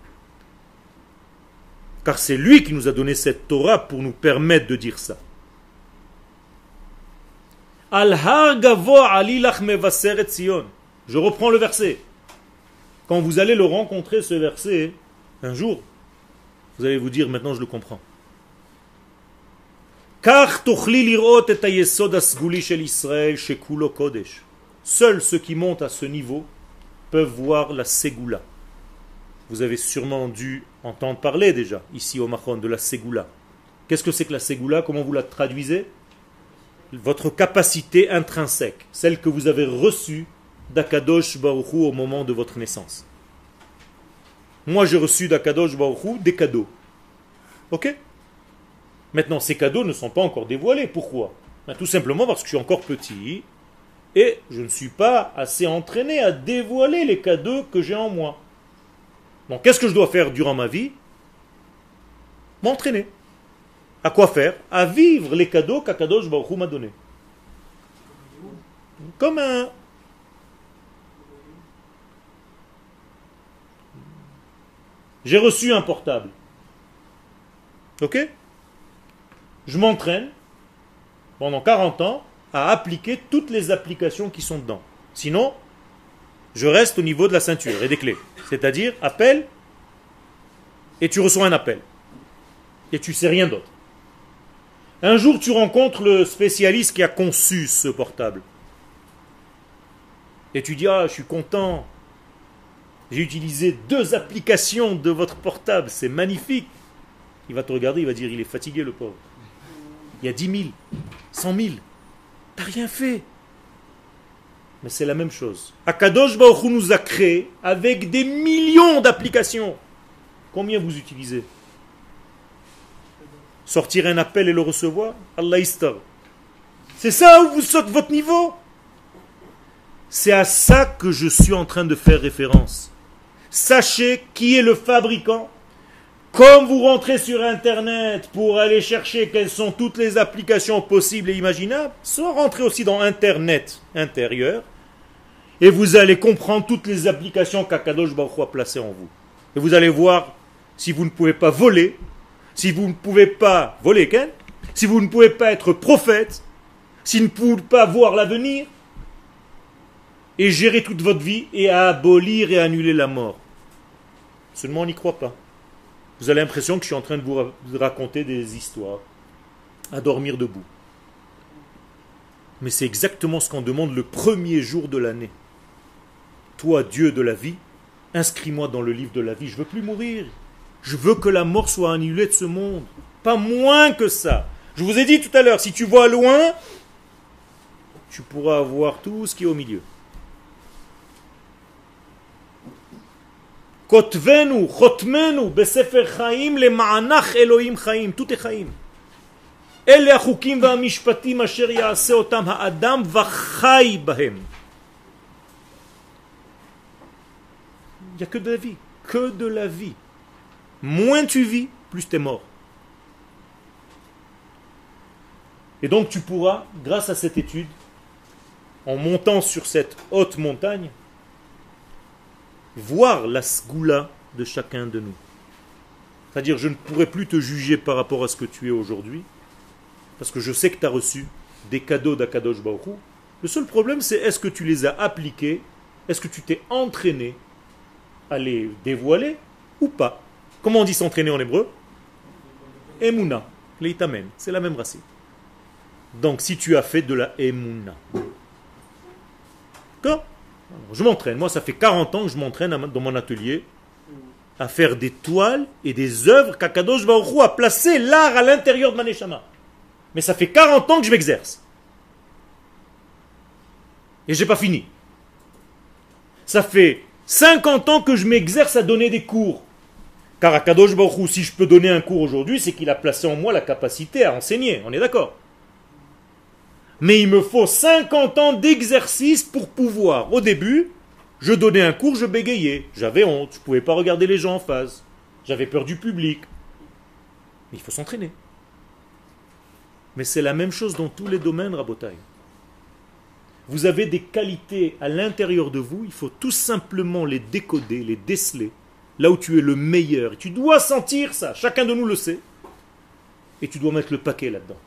[SPEAKER 1] Car c'est lui qui nous a donné cette Torah pour nous permettre de dire ça. Je reprends le verset. Quand vous allez le rencontrer, ce verset, un jour, vous allez vous dire, maintenant je le comprends. Seuls ceux qui montent à ce niveau peuvent voir la Ségoula. Vous avez sûrement dû entendre parler déjà, ici au Mahon, de la Ségoula. Qu'est-ce que c'est que la Ségoula? Comment vous la traduisez? Votre capacité intrinsèque, celle que vous avez reçue d'Akadosh Baruchou au moment de votre naissance. Moi, j'ai reçu d'Akadosh Baruchou des cadeaux. Ok? Maintenant, ces cadeaux ne sont pas encore dévoilés. Pourquoi? Ben, Tout simplement parce que je suis encore petit et je ne suis pas assez entraîné à dévoiler les cadeaux que j'ai en moi. Donc, qu'est-ce que je dois faire durant ma vie? M'entraîner. À quoi faire? À vivre les cadeaux qu'Akadosh Baruchou m'a donnés. Comme un, J'ai reçu un portable. Ok? Je m'entraîne pendant 40 ans à appliquer toutes les applications qui sont dedans. Sinon, je reste au niveau de la ceinture et des clés. C'est-à-dire, appel, et tu reçois un appel. Et tu sais rien d'autre. Un jour, tu rencontres le spécialiste qui a conçu ce portable. Et tu dis, ah, je suis content, j'ai utilisé deux applications de votre portable, c'est magnifique. Il va te regarder, il va dire, il est fatigué le pauvre. Il y a 10 000, 100 000. T'as rien fait. Mais c'est la même chose. Akadosh Baruch nous a créé avec des millions d'applications. Combien vous utilisez? Sortir un appel et le recevoir? Allah C'est ça où vous sautez votre niveau? C'est à ça que je suis en train de faire référence sachez qui est le fabricant. Comme vous rentrez sur Internet pour aller chercher quelles sont toutes les applications possibles et imaginables, soit rentrez aussi dans Internet intérieur et vous allez comprendre toutes les applications qu'Akadosh Baruch a placées en vous. Et vous allez voir si vous ne pouvez pas voler, si vous ne pouvez pas voler, si vous ne pouvez pas être prophète, si vous ne pouvez pas voir l'avenir, et gérer toute votre vie et abolir et annuler la mort. Seulement on n'y croit pas. Vous avez l'impression que je suis en train de vous raconter des histoires, à dormir debout. Mais c'est exactement ce qu'on demande le premier jour de l'année. Toi, Dieu de la vie, inscris-moi dans le livre de la vie. Je veux plus mourir. Je veux que la mort soit annulée de ce monde. Pas moins que ça. Je vous ai dit tout à l'heure, si tu vois loin, tu pourras voir tout ce qui est au milieu. כותבנו, חותמנו בספר חיים למענך אלוהים חיים, תותי חיים. אלה החוקים והמשפטים אשר יעשה אותם האדם וחי בהם. Il n'y a que de la vie. que de la vie. Moins tu vis, plus tu es mort. Et donc tu pourras, grâce à cette étude, en montant sur cette haute montagne, voir la sgoula de chacun de nous. C'est-à-dire, je ne pourrai plus te juger par rapport à ce que tu es aujourd'hui, parce que je sais que tu as reçu des cadeaux d'Akadosh Baruch Le seul problème, c'est est-ce que tu les as appliqués, est-ce que tu t'es entraîné à les dévoiler ou pas? Comment on dit s'entraîner en hébreu? Emuna, leitamen, c'est la même racine. Donc si tu as fait de la emuna. D'accord? Je m'entraîne. Moi, ça fait 40 ans que je m'entraîne dans mon atelier à faire des toiles et des œuvres qu'Akadosh Baruch a placé l'art à l'intérieur de Maneshama. Mais ça fait 40 ans que je m'exerce. Et j'ai pas fini. Ça fait 50 ans que je m'exerce à donner des cours. Car à Kadosh Baruch si je peux donner un cours aujourd'hui, c'est qu'il a placé en moi la capacité à enseigner. On est d'accord? Mais il me faut 50 ans d'exercice pour pouvoir, au début, je donnais un cours, je bégayais. J'avais honte, je ne pouvais pas regarder les gens en face. J'avais peur du public. Mais il faut s'entraîner. Mais c'est la même chose dans tous les domaines, Rabotaille. Vous avez des qualités à l'intérieur de vous, il faut tout simplement les décoder, les déceler, là où tu es le meilleur. Et tu dois sentir ça, chacun de nous le sait. Et tu dois mettre le paquet là-dedans.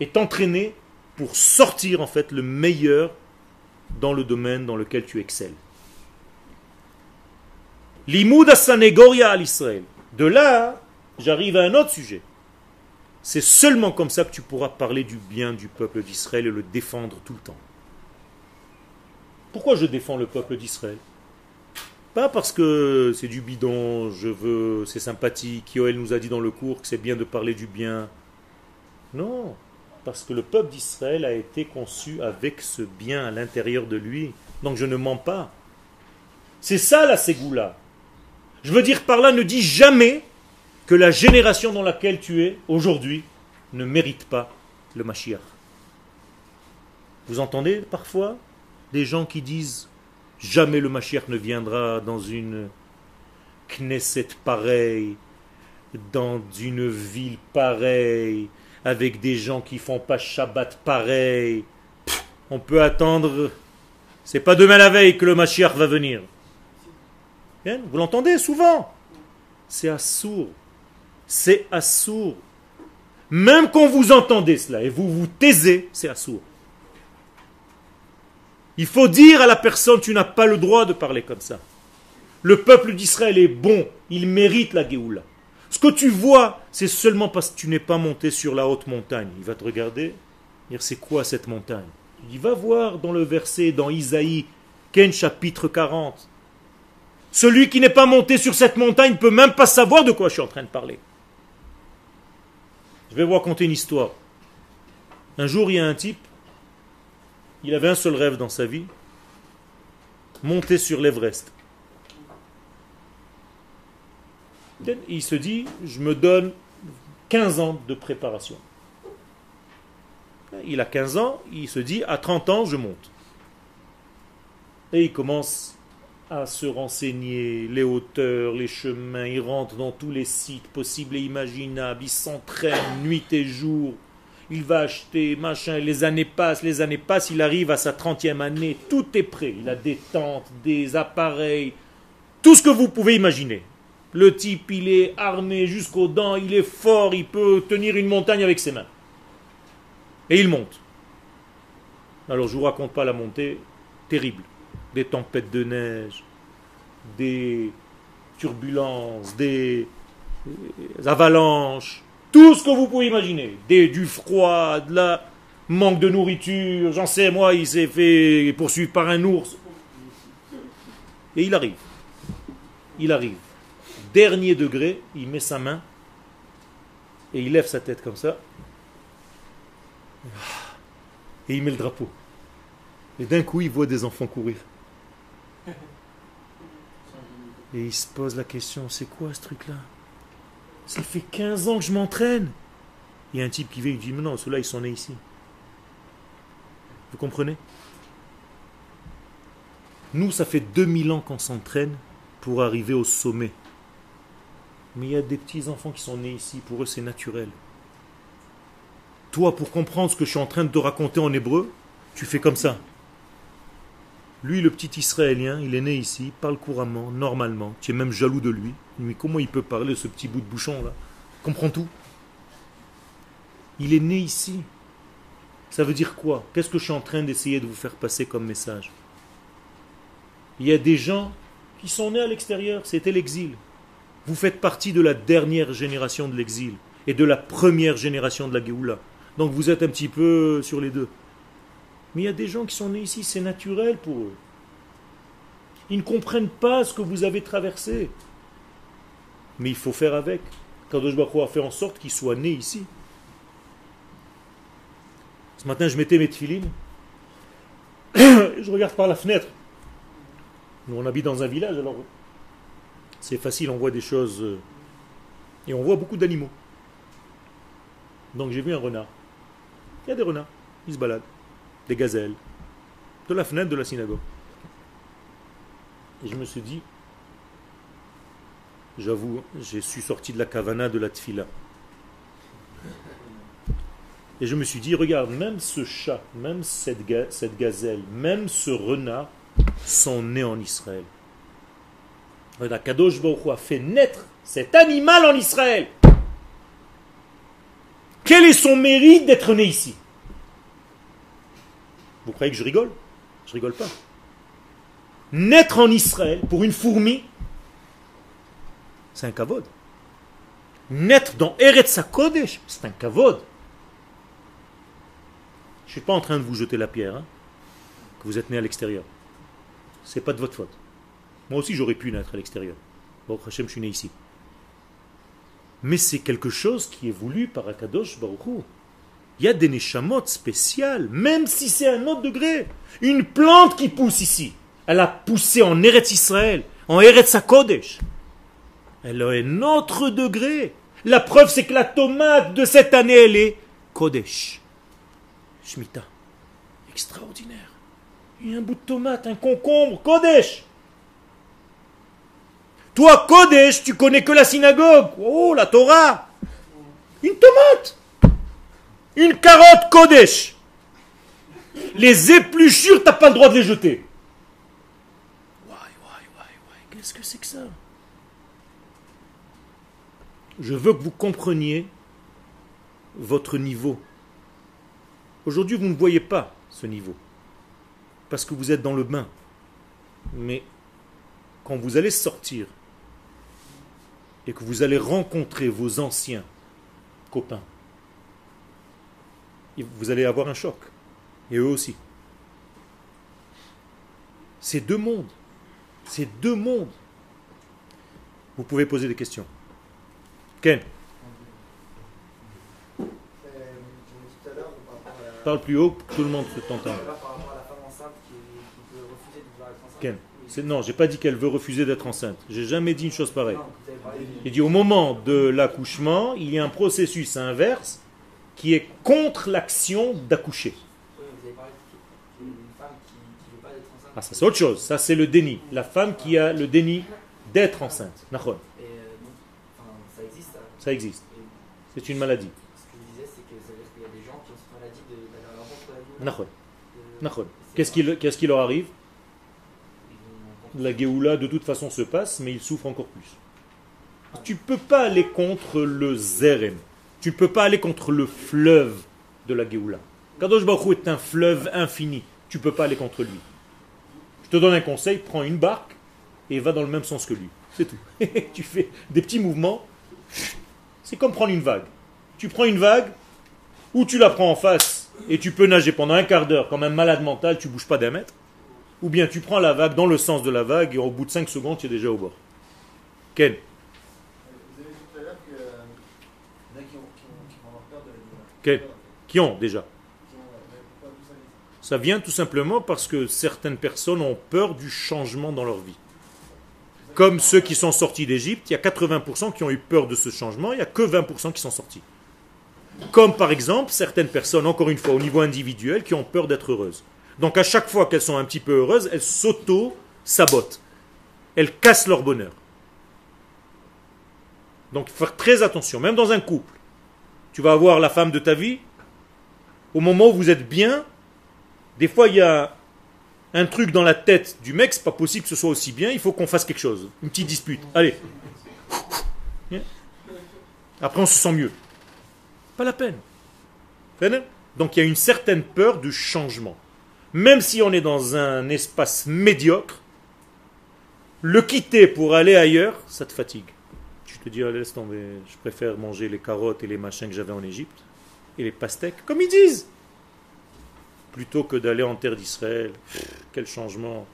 [SPEAKER 1] Et t'entraîner pour sortir en fait le meilleur dans le domaine dans lequel tu excelles. L'imoud à l'Israël. De là, j'arrive à un autre sujet. C'est seulement comme ça que tu pourras parler du bien du peuple d'Israël et le défendre tout le temps. Pourquoi je défends le peuple d'Israël? Pas parce que c'est du bidon, je veux, c'est sympathique, Yoel nous a dit dans le cours que c'est bien de parler du bien. Non, parce que le peuple d'Israël a été conçu avec ce bien à l'intérieur de lui. Donc je ne mens pas. C'est ça la Ségoula. Je veux dire par là, ne dis jamais que la génération dans laquelle tu es aujourd'hui ne mérite pas le Mashiach. Vous entendez parfois des gens qui disent jamais le Mashiach ne viendra dans une Knesset pareille, dans une ville pareille, avec des gens qui font pas Shabbat pareil. on peut attendre. C'est pas demain la veille que le Mashiach va venir. Hein? Vous l'entendez souvent? C'est assourd. C'est assourd. Même quand vous entendez cela et vous vous taisez, c'est assourd. Il faut dire à la personne, tu n'as pas le droit de parler comme ça. Le peuple d'Israël est bon, il mérite la Géoula. Ce que tu vois, c'est seulement parce que tu n'es pas monté sur la haute montagne. Il va te regarder, dire c'est quoi cette montagne? Il va voir dans le verset, dans Isaïe, Ken chapitre 40. Celui qui n'est pas monté sur cette montagne ne peut même pas savoir de quoi je suis en train de parler. Je vais vous raconter une histoire. Un jour, il y a un type, il avait un seul rêve dans sa vie, monter sur l'Everest. Il se dit, je me donne 15 ans de préparation. Il a 15 ans, il se dit, à 30 ans, je monte. Et il commence à se renseigner, les hauteurs, les chemins, il rentre dans tous les sites possibles et imaginables, il s'entraîne nuit et jour, il va acheter, machin, les années passent, les années passent, il arrive à sa 30e année, tout est prêt. Il a des tentes, des appareils, tout ce que vous pouvez imaginer. Le type, il est armé jusqu'aux dents, il est fort, il peut tenir une montagne avec ses mains. Et il monte. Alors je ne vous raconte pas la montée, terrible. Des tempêtes de neige, des turbulences, des avalanches, tout ce que vous pouvez imaginer. Des, du froid, de la manque de nourriture, j'en sais, moi, il s'est fait poursuivre par un ours. Et il arrive. Il arrive. Dernier degré, il met sa main et il lève sa tête comme ça. Et il met le drapeau. Et d'un coup, il voit des enfants courir. Et il se pose la question, c'est quoi ce truc-là? Ça fait 15 ans que je m'entraîne. Il y a un type qui vient et dit, mais non, ceux-là, ils sont nés ici. Vous comprenez? Nous, ça fait 2000 ans qu'on s'entraîne pour arriver au sommet Mais il y a des petits enfants qui sont nés ici, pour eux c'est naturel. Toi, pour comprendre ce que je suis en train de te raconter en hébreu, tu fais comme ça. Lui, le petit Israélien, il est né ici, parle couramment, normalement. Tu es même jaloux de lui. Mais comment il peut parler, ce petit bout de bouchon là? Comprends tout. Il est né ici. Ça veut dire quoi? Qu'est-ce que je suis en train d'essayer de vous faire passer comme message? Il y a des gens qui sont nés à l'extérieur, c'était l'exil. Vous faites partie de la dernière génération de l'exil et de la première génération de la Géoula. Donc vous êtes un petit peu sur les deux. Mais il y a des gens qui sont nés ici, c'est naturel pour eux. Ils ne comprennent pas ce que vous avez traversé. Mais il faut faire avec. Kadosh Baruch a fait en sorte qu'ils soient nés ici. Ce matin, je mettais mes tefilines. je regarde par la fenêtre. Nous, on habite dans un village, alors c'est facile, on voit des choses. Euh, et on voit beaucoup d'animaux. Donc j'ai vu un renard. Il y a des renards, ils se baladent. Des gazelles. De la fenêtre de la synagogue. Et je me suis dit, j'avoue, j'ai suis sorti de la kavana de la tfila. Et je me suis dit, regarde, même ce chat, même cette, cette gazelle, même ce renard sont nés en Israël. Kadosh Baruch a fait naître cet animal en Israël. Quel est son mérite d'être né ici? Vous croyez que je rigole? Je rigole pas. Naître en Israël pour une fourmi, c'est un kavod. Naître dans Eretz HaKodesh, c'est un kavod. Je ne suis pas en train de vous jeter la pierre, hein, que vous êtes né à l'extérieur. Ce n'est pas de votre faute. Moi aussi, j'aurais pu naître à l'extérieur. Bon, Hachem, je suis né ici. Mais c'est quelque chose qui est voulu par Akadosh Baruchou. Il y a des neshamot spéciales, même si c'est un autre degré. Une plante qui pousse ici, elle a poussé en Eretz Israël, en Eretz HaKodesh. Elle a un autre degré. La preuve, c'est que la tomate de cette année, elle est Kodesh. Shmita. Extraordinaire. Il un bout de tomate, un concombre, Kodesh. Toi, Kodesh, tu connais que la synagogue. Oh, la Torah. Une tomate. Une carotte, Kodesh. Les épluchures, t'as pas le droit de les jeter. Qu'est-ce que c'est que ça? Je veux que vous compreniez votre niveau Aujourd'hui, vous ne voyez pas ce niveau, parce que vous êtes dans le bain. Mais quand vous allez sortir et que vous allez rencontrer vos anciens copains, vous allez avoir un choc. Et eux aussi. C'est deux mondes. C'est deux mondes. Vous pouvez poser des questions. Ken Parle plus haut, tout le monde t'entend. Ken. Non, j'ai pas dit qu'elle veut refuser d'être enceinte. J'ai jamais dit une chose pareille. J'ai dit au moment de l'accouchement, il y a un processus inverse qui est contre l'action d'accoucher. Ah, ça c'est autre chose. Ça c'est le déni. La femme qui a le déni d'être enceinte. Ça existe. C'est une maladie. Qu'est-ce qui, leur arrive? La Géoula de toute façon se passe, mais ils souffrent encore plus. Tu ne peux pas aller contre le Zerem. Tu ne peux pas aller contre le fleuve de la Géoula. Kadosh Baruch est un fleuve infini. Tu ne peux pas aller contre lui. Je te donne un conseil, prends une barque et va dans le même sens que lui. C'est tout. tu fais des petits mouvements. C'est comme prendre une vague. Tu prends une vague, ou tu la prends en face et tu peux nager pendant un quart d'heure comme un malade mental, tu bouges pas d'un mètre. Ou bien tu prends la vague dans le sens de la vague et au bout de 5 secondes, tu es déjà au bord. Ken Ken Qui ont déjà? Ça vient tout simplement parce que certaines personnes ont peur du changement dans leur vie. Comme ceux qui sont sortis d'Égypte, il y a 80% qui ont eu peur de ce changement, il n'y a que 20% qui sont sortis. Comme par exemple certaines personnes, encore une fois au niveau individuel, qui ont peur d'être heureuses. Donc à chaque fois qu'elles sont un petit peu heureuses, elles s'auto-sabotent. Elles cassent leur bonheur. Donc il faut faire très attention, même dans un couple. Tu vas avoir la femme de ta vie, au moment où vous êtes bien, des fois il y a un truc dans la tête du mec, c'est pas possible que ce soit aussi bien, il faut qu'on fasse quelque chose. Une petite dispute. Allez. Après on se sent mieux. Pas la peine. Donc il y a une certaine peur du changement. Même si on est dans un espace médiocre, le quitter pour aller ailleurs, ça te fatigue. Tu te dis, laisse tomber, je préfère manger les carottes et les machins que j'avais en Égypte, et les pastèques, comme ils disent, plutôt que d'aller en terre d'Israël. Quel changement.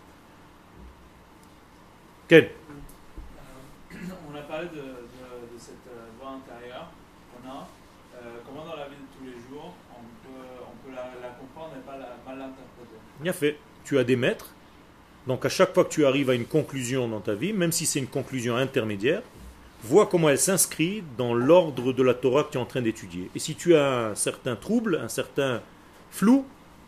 [SPEAKER 1] Quel
[SPEAKER 2] euh, On a parlé de, cette euh, voie intérieure qu'on a. Euh, comment dans la vie de tous les jours, on peut, la, comprendre et pas la, mal l'interpréter
[SPEAKER 1] Bien fait. Tu as des maîtres donc à chaque fois que tu arrives à une conclusion dans ta vie, même si c'est une conclusion intermédiaire, vois comment elle s'inscrit dans l'ordre de la Torah que tu es en train d'étudier. Et si tu as un certain trouble, un certain flou,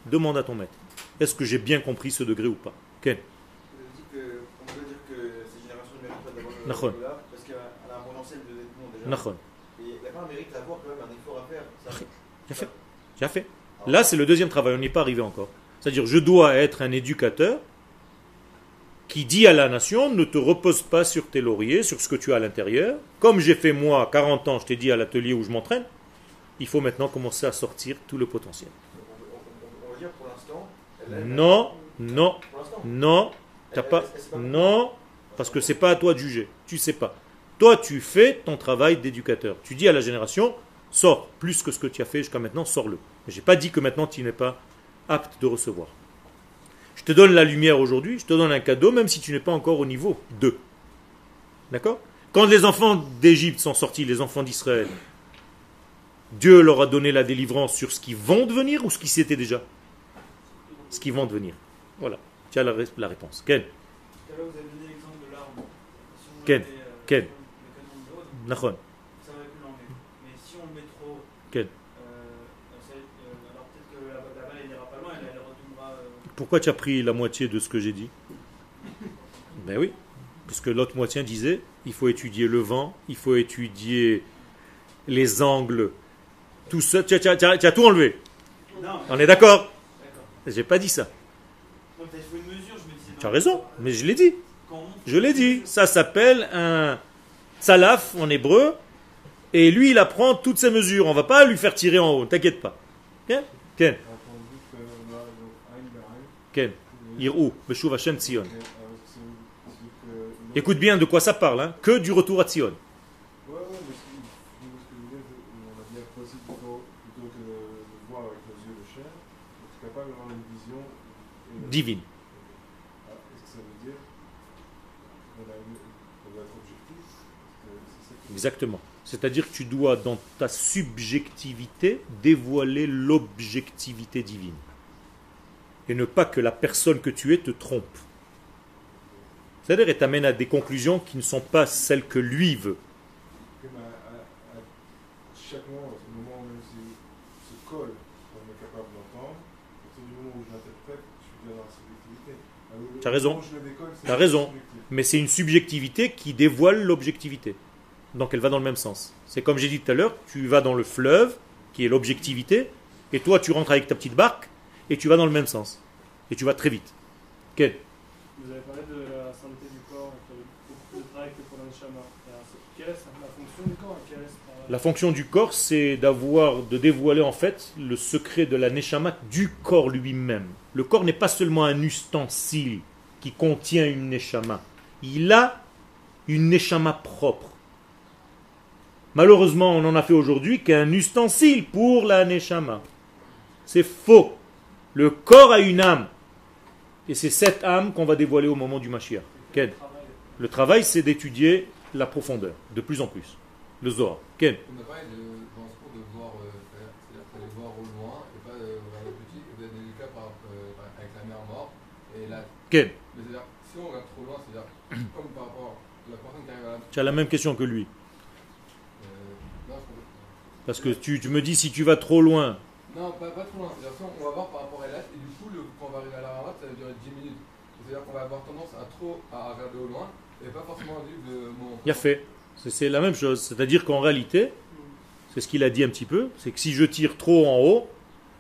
[SPEAKER 1] demande à ton maître. Est-ce que j'ai bien compris ce degré ou pas? Ken
[SPEAKER 3] On peut dire que ces générations ne méritent pas d'avoir le parce qu'elle a un bon enseigne de déjà. Et la femme mérite d'avoir quand même un effort à faire.
[SPEAKER 1] J'ai fait. J'ai fait. Là, c'est le deuxième travail, on n'y est pas arrivé encore. C'est-à-dire, je dois être un éducateur qui dit à la nation ne te repose pas sur tes lauriers, sur ce que tu as à l'intérieur. Comme j'ai fait moi 40 ans, je t'ai dit à l'atelier où je m'entraîne, il faut maintenant commencer à sortir tout le potentiel. Non, non, non, t'as pas, non, parce que c'est pas à toi de juger. Tu sais pas. Toi, tu fais ton travail d'éducateur. Tu dis à la génération, sors plus que ce que tu as fait jusqu'à maintenant, sors-le. J'ai pas dit que maintenant tu n'es pas apte de recevoir. Je te donne la lumière aujourd'hui, je te donne un cadeau, même si tu n'es pas encore au niveau 2. D'accord? Quand les enfants d'Égypte sont sortis, les enfants d'Israël, Dieu leur a donné la délivrance sur ce qu'ils vont devenir ou ce qui c'était déjà? Ce qu'ils vont devenir. Voilà. Tu as la, la réponse. Ken Ken Ken Nachon. Ken Pourquoi tu as pris la moitié de ce que j'ai dit Ben oui, puisque l'autre moitié disait, il faut étudier le vent, il faut étudier les angles, tout ça. Tu, as, tout enlevé. On est d'accord J'ai pas dit ça. tu as raison, mais je l'ai dit. Je l'ai dit. Ça s'appelle un salaf en hébreu. Et lui, il apprend toutes ces mesures. On va pas lui faire tirer en haut. T'inquiète pas. Ken Écoute bien de quoi ça parle, hein. que du retour à Tzion. Divine. Exactement. C'est-à-dire que tu dois, dans ta subjectivité, dévoiler l'objectivité divine et ne pas que la personne que tu es te trompe. C'est-à-dire, elle t'amène à des conclusions qui ne sont pas celles que lui veut. Tu as raison. Tu as raison. Mais c'est une subjectivité qui dévoile l'objectivité. Donc elle va dans le même sens. C'est comme j'ai dit tout à l'heure, tu vas dans le fleuve, qui est l'objectivité, et toi tu rentres avec ta petite barque, et tu vas dans le même sens. Et tu vas très vite.
[SPEAKER 2] Quel Vous avez parlé de la santé du corps, beaucoup de travail que pour Quelle est la fonction du corps
[SPEAKER 1] La fonction du corps, c'est d'avoir, de dévoiler en fait le secret de la neshama du corps lui-même. Le corps n'est pas seulement un ustensile qui contient une neshama. Il a une neshama propre. Malheureusement, on en a fait aujourd'hui qu'un ustensile pour la neshama. C'est faux. Le corps a une âme. Et c'est cette âme qu'on va dévoiler au moment du Mashiach. Ken. Le travail, c'est d'étudier la profondeur, de plus en plus. Le Zohar. Ken.
[SPEAKER 4] On a parlé de, dans ce cours de voir, euh, c'est-à-dire voir au loin et pas euh, euh, avec la mer morte. Et là,
[SPEAKER 1] Ken.
[SPEAKER 4] Mais c'est-à-dire, si on regarde trop loin, c'est-à-dire, comme par rapport à la personne qui arrive à la...
[SPEAKER 1] Tu as la même question que lui.
[SPEAKER 4] Non, je
[SPEAKER 1] Parce que tu, tu me dis si tu vas trop loin,
[SPEAKER 4] non, pas, trop loin. On va voir par rapport à l'âge, et du coup, quand on va arriver à la ramade, ça va durer 10 minutes. C'est-à-dire qu'on va avoir tendance à trop à regarder au loin, et pas forcément vivre le moment.
[SPEAKER 1] Il a fait. C'est la même chose. C'est-à-dire qu'en réalité, c'est ce qu'il a dit un petit peu, c'est que si je tire trop en haut,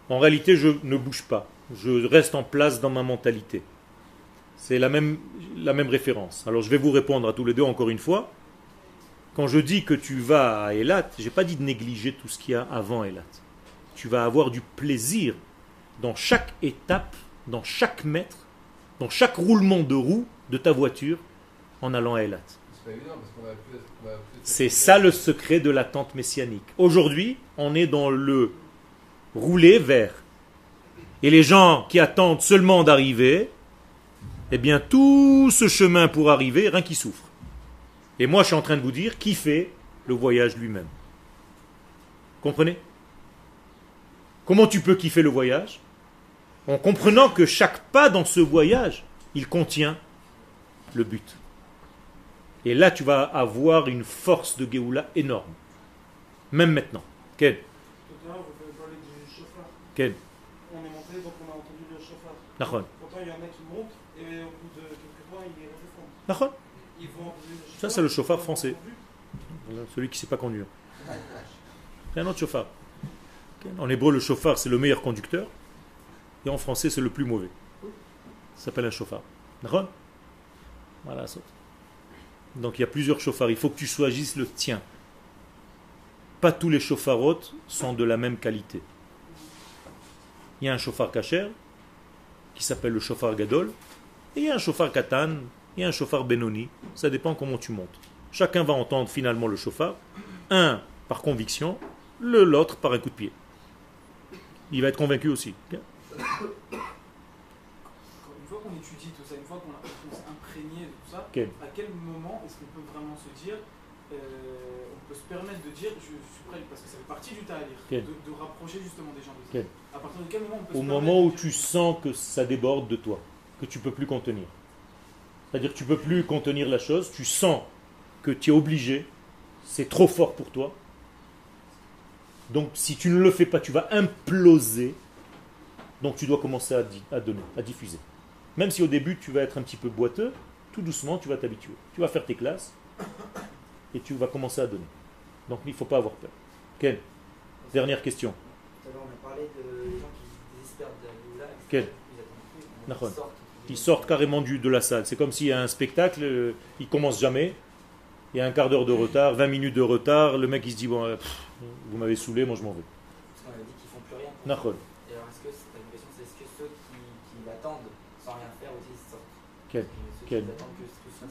[SPEAKER 1] en réalité, je ne bouge pas. Je reste en place dans ma mentalité. C'est la même, la même référence. Alors je vais vous répondre à tous les deux encore une fois. Quand je dis que tu vas à Elat, je n'ai pas dit de négliger tout ce qu'il y a avant Elat. Tu vas avoir du plaisir dans chaque étape, dans chaque mètre, dans chaque roulement de roue de ta voiture en allant à Elat. C'est ça le secret de l'attente messianique. Aujourd'hui, on est dans le rouler vers. Et les gens qui attendent seulement d'arriver, eh bien tout ce chemin pour arriver, rien qui souffre. Et moi je suis en train de vous dire qui fait le voyage lui-même. Comprenez? Comment tu peux kiffer le voyage? En comprenant que chaque pas dans ce voyage, il contient le but. Et là, tu vas avoir une force de Géoula énorme. Même maintenant. Quel
[SPEAKER 5] quel On est monté, donc on a entendu le chauffard.
[SPEAKER 1] Pourtant,
[SPEAKER 5] il y en a qui montent et au bout de quelques temps, il est redescend.
[SPEAKER 1] Ils vont Ça, c'est le chauffard français. Celui qui ne sait pas conduire. C'est un autre chauffard. En hébreu, le chauffard, c'est le meilleur conducteur. Et en français, c'est le plus mauvais. Ça s'appelle un chauffard. Voilà, Donc il y a plusieurs chauffards. Il faut que tu choisisses le tien. Pas tous les chauffarotes sont de la même qualité. Il y a un chauffard kacher qui s'appelle le chauffard gadol, et il y a un chauffard katan, il y a un chauffard benoni, ça dépend comment tu montes. Chacun va entendre finalement le chauffard, un par conviction, l'autre par un coup de pied. Il va être convaincu aussi.
[SPEAKER 5] Une fois qu'on étudie tout ça, une fois qu'on s'est imprégné de tout ça, à quel moment est-ce qu'on peut vraiment se dire euh, on peut se permettre de dire je suis prêt, parce que ça fait partie du talir, de, de, rapprocher justement des gens de ça. À partir de quel moment on peut
[SPEAKER 1] Au moment où tu sens que ça déborde de toi, que tu ne peux plus contenir. C'est-à-dire que tu ne peux plus contenir la chose, tu sens que tu es obligé, c'est trop fort pour toi. Donc si tu ne le fais pas, tu vas imploser. Donc tu dois commencer à, à donner, à diffuser. Même si au début tu vas être un petit peu boiteux, tout doucement tu vas t'habituer. Tu vas faire tes classes, et tu vas commencer à donner. Donc il ne faut pas avoir peur. Quelle Dernière question.
[SPEAKER 6] on a parlé de gens qui désespèrent de
[SPEAKER 1] Quel ils sortent carrément du, de la salle. C'est comme s'il y a un spectacle, euh, il commence jamais. Il y a un quart d'heure de retard, 20 minutes de retard. Le mec il se dit bon, euh, vous m'avez saoulé, moi je m'en vais.
[SPEAKER 6] Parce qu'on a dit qu'ils font plus rien. Et alors est-ce que c'est une question, c'est est-ce que ceux qui, qui l'attendent sans rien faire aussi sortent
[SPEAKER 1] Quel Quel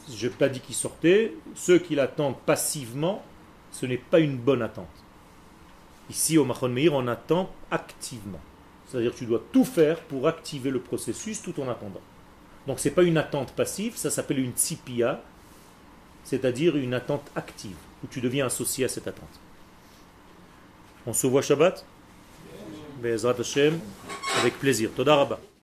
[SPEAKER 1] je n'ai pas dit qu'ils sortaient. Ceux qui l'attendent passivement, ce n'est pas une bonne attente. Ici, au Machon Meir, on attend activement. C'est-à-dire que tu dois tout faire pour activer le processus tout en attendant. Donc ce n'est pas une attente passive, ça s'appelle une tsipia, c'est-à-dire une attente active, où tu deviens associé à cette attente. On se voit Shabbat? Hashem, avec plaisir. Toda